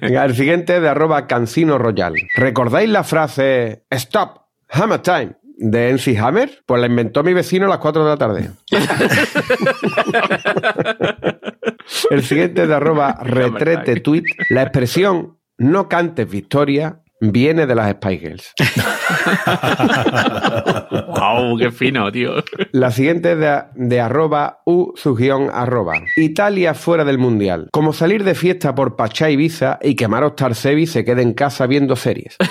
Venga, el siguiente es de arroba Cancino Royal. ¿Recordáis la frase Stop, Hammer Time? de NC Hammer? Pues la inventó mi vecino a las 4 de la tarde. el siguiente es de arroba retrete tweet. La expresión no cantes victoria viene de las Spice Girls. ¡Wow! ¡Qué fino, tío! La siguiente es de, de arroba u su guion arroba. Italia fuera del mundial. Como salir de fiesta por Pachá Ibiza y que Maros Tarsevi se quede en casa viendo series.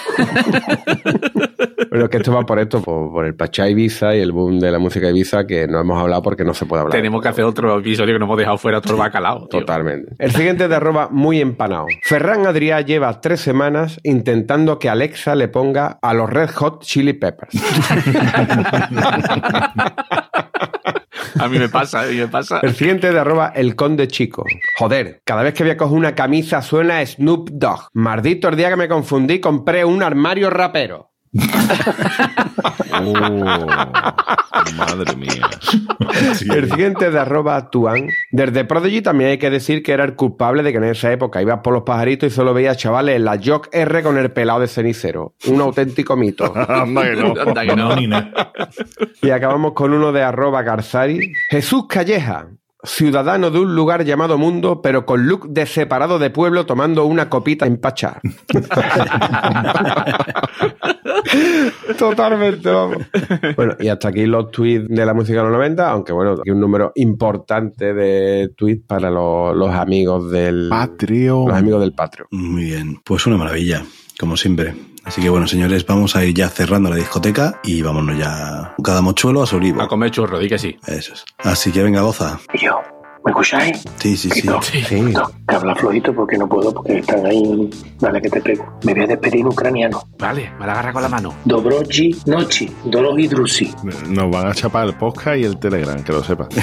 Es que esto va por esto, por, por el Pachá Ibiza y el boom de la música Ibiza que no hemos hablado porque no se puede hablar. Tenemos que hacer otro episodio que nos hemos dejado fuera todo el bacalao. tío. Totalmente. El siguiente es de arroba muy empanado. Ferran Adrià lleva tres semanas intentando que Alexa le ponga a los Red Hot Chili Peppers. A mí me pasa, a mí me pasa. El siguiente de arroba el conde chico. Joder, cada vez que voy a coger una camisa suena Snoop Dogg. Maldito el día que me confundí, compré un armario rapero. Oh, madre mía. El siguiente es de arroba tuan. Desde Prodigy también hay que decir que era el culpable de que en esa época ibas por los pajaritos y solo veías chavales en la Jock R con el pelado de cenicero. Un auténtico mito. Anda que no. Anda que no. No, ni nada. Y acabamos con uno de arroba Garzari. Jesús Calleja, ciudadano de un lugar llamado Mundo, pero con look de separado de pueblo tomando una copita en Pachá. Totalmente, vamos. Bueno, y hasta aquí los tweets de la música de los 90, aunque bueno, aquí un número importante de tweets para los, los amigos del Patreon. Los amigos del Patreon. Muy bien, pues una maravilla, como siempre. Así que bueno, señores, vamos a ir ya cerrando la discoteca y vámonos ya cada mochuelo a su olivo. A comer churro, di que sí. Eso es. Así que venga, goza. Y yo, ¿me escucháis? Sí, sí, sí. No, Sí. no, que habla flojito porque no puedo, porque están ahí. Dale, que te pego. Me voy a despedir en ucraniano. Vale, me la agarra con la mano. Dobroji nochi, dorogi drusi. Nos van a chapar el podcast y el Telegram, que lo sepas.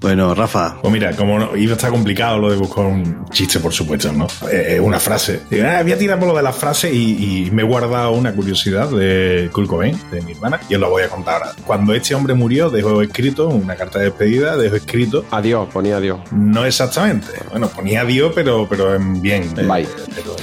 Bueno, Rafa, Pues mira, como no, iba a estar complicado lo de buscar un chiste, por supuesto, ¿no? Eh, eh, una frase. Digo, ah, voy a tirar por lo de la frase y, y me he guardado una curiosidad de Kurt Cobain, de mi hermana, y os la voy a contar ahora. Cuando este hombre murió, dejó escrito una carta de despedida vida dejó escrito. Adiós, ponía adiós. No exactamente. Bueno, ponía adiós, pero, pero en bien. eh, Bye. pero-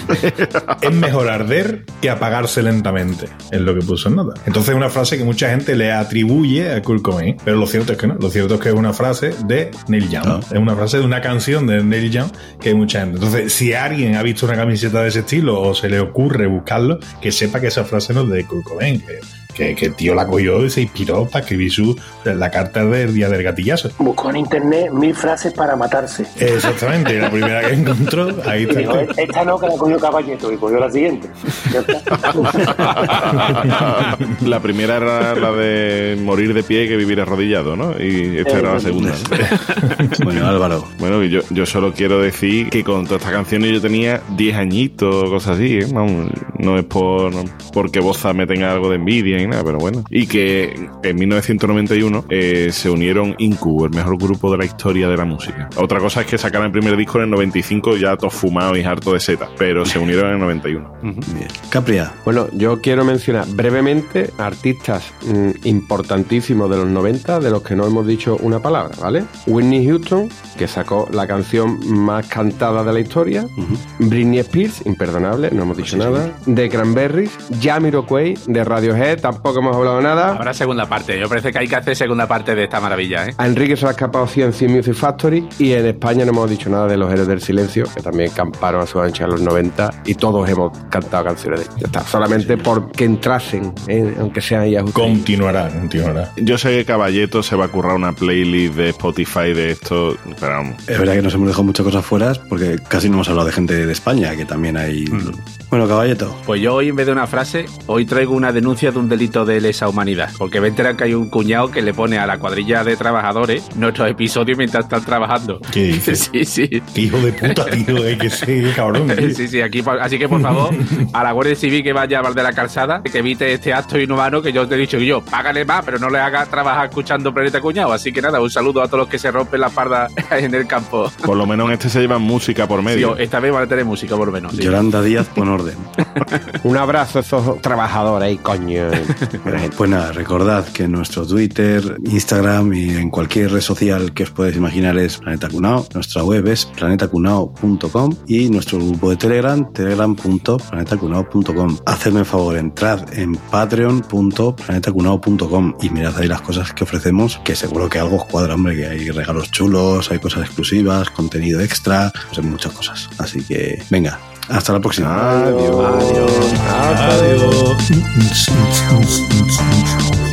es mejor arder que apagarse lentamente. Es lo que puso en nota. Entonces es una frase que mucha gente le atribuye a Kurt Cobain. Pero lo cierto es que no. Lo cierto es que es una frase de Neil Young. Ah. Es una frase de una canción de Neil Young que hay mucha gente. Entonces, si alguien ha visto una camiseta de ese estilo o se le ocurre buscarlo, que sepa que esa frase no es de Kurt Cobain. Que, que, que el tío la cogió y se inspiró para escribir su, la carta del día del gatillazo. Buscó en internet mil frases para matarse. Exactamente, la primera que encontró, ahí está. dijo, esta no, que la cogió Caballeto y cogió la siguiente. La primera era la de morir de pie que vivir arrodillado, ¿no? Y esta era la segunda. Bueno, Álvaro. Bueno, yo, yo solo quiero decir que con todas estas canciones yo tenía 10 añitos, cosas así, ¿eh? Vamos, no es por porque Boza me tenga algo de envidia ni nada, pero bueno. Y que en 1991 eh, se unieron Incu, el mejor grupo de la historia de la música. Otra cosa es que sacaran el primer disco en el 95 ya todos fumados y harto de seta, pero se unieron en el 91. Bien. Capria. Bueno, yo quiero mencionar brevemente artistas mm, importantísimos de los 90, de los que no hemos dicho una palabra, ¿vale? Whitney Houston, que sacó la canción más cantada de la historia. Britney Spears, imperdonable, no hemos dicho nada. De Cranberries. Jamiroquai, de Radiohead, tampoco hemos hablado nada. Habrá segunda parte. Yo parece que hay que hacer segunda parte de esta maravilla, ¿eh? A Enrique se le ha escapado 100 Music Factory y en España no hemos dicho nada de los Héroes del Silencio, que también camparon a su ancha en los 90 y todos hemos cantado canciones de ellos. Ya está, solamente porque entrasen, eh, aunque sean ya Continuará, continuará. Yo sé que Caballeto se va a currar una playlist de Spotify de esto, pero vamos. Es verdad que nos hemos dejado muchas cosas fuera porque casi no hemos hablado de gente de España, que también hay. Bueno, Caballeto. Pues yo hoy, en vez de una frase, hoy traigo una denuncia de un delito de lesa humanidad. Porque me enteran que hay un cuñado que le pone a la cuadrilla de trabajadores nuestros episodios mientras están trabajando. ¿Qué dices? Sí, sí. Qué hijo de puta, tío, hay que ser cabrón. tío. Sí, sí, aquí, por- así que por favor, a la Guardia Civil que vaya a Val de la Calzada, que evite este acto inhumano que yo te he dicho que yo, págale más, pero no le haga trabajar escuchando Planeta Cuñado. Así que nada, un saludo a todos los que se rompen la espalda en el campo. Por lo menos en este se llevan música por Sí, medio. esta vez van a tener música por lo menos. sí. Yolanda Díaz, pon orden. Un abrazo a esos trabajadores coño. Pues recordad que nuestro Twitter, Instagram y en cualquier red social que os podáis imaginar es Planeta Cunao. Nuestra web es planetacunao.com y nuestro grupo de Telegram, telegram.planetacunao.com. Hacedme el favor, entrad en patreon.planetacunao.com y mirad ahí las cosas que ofrecemos, que seguro que algo os cuadra, hombre, que hay regalos chulos, hay cosas exclusivas, contenido extra, pues hay muchas cosas. Así que, venga, hasta la próxima. Adiós. Siforoso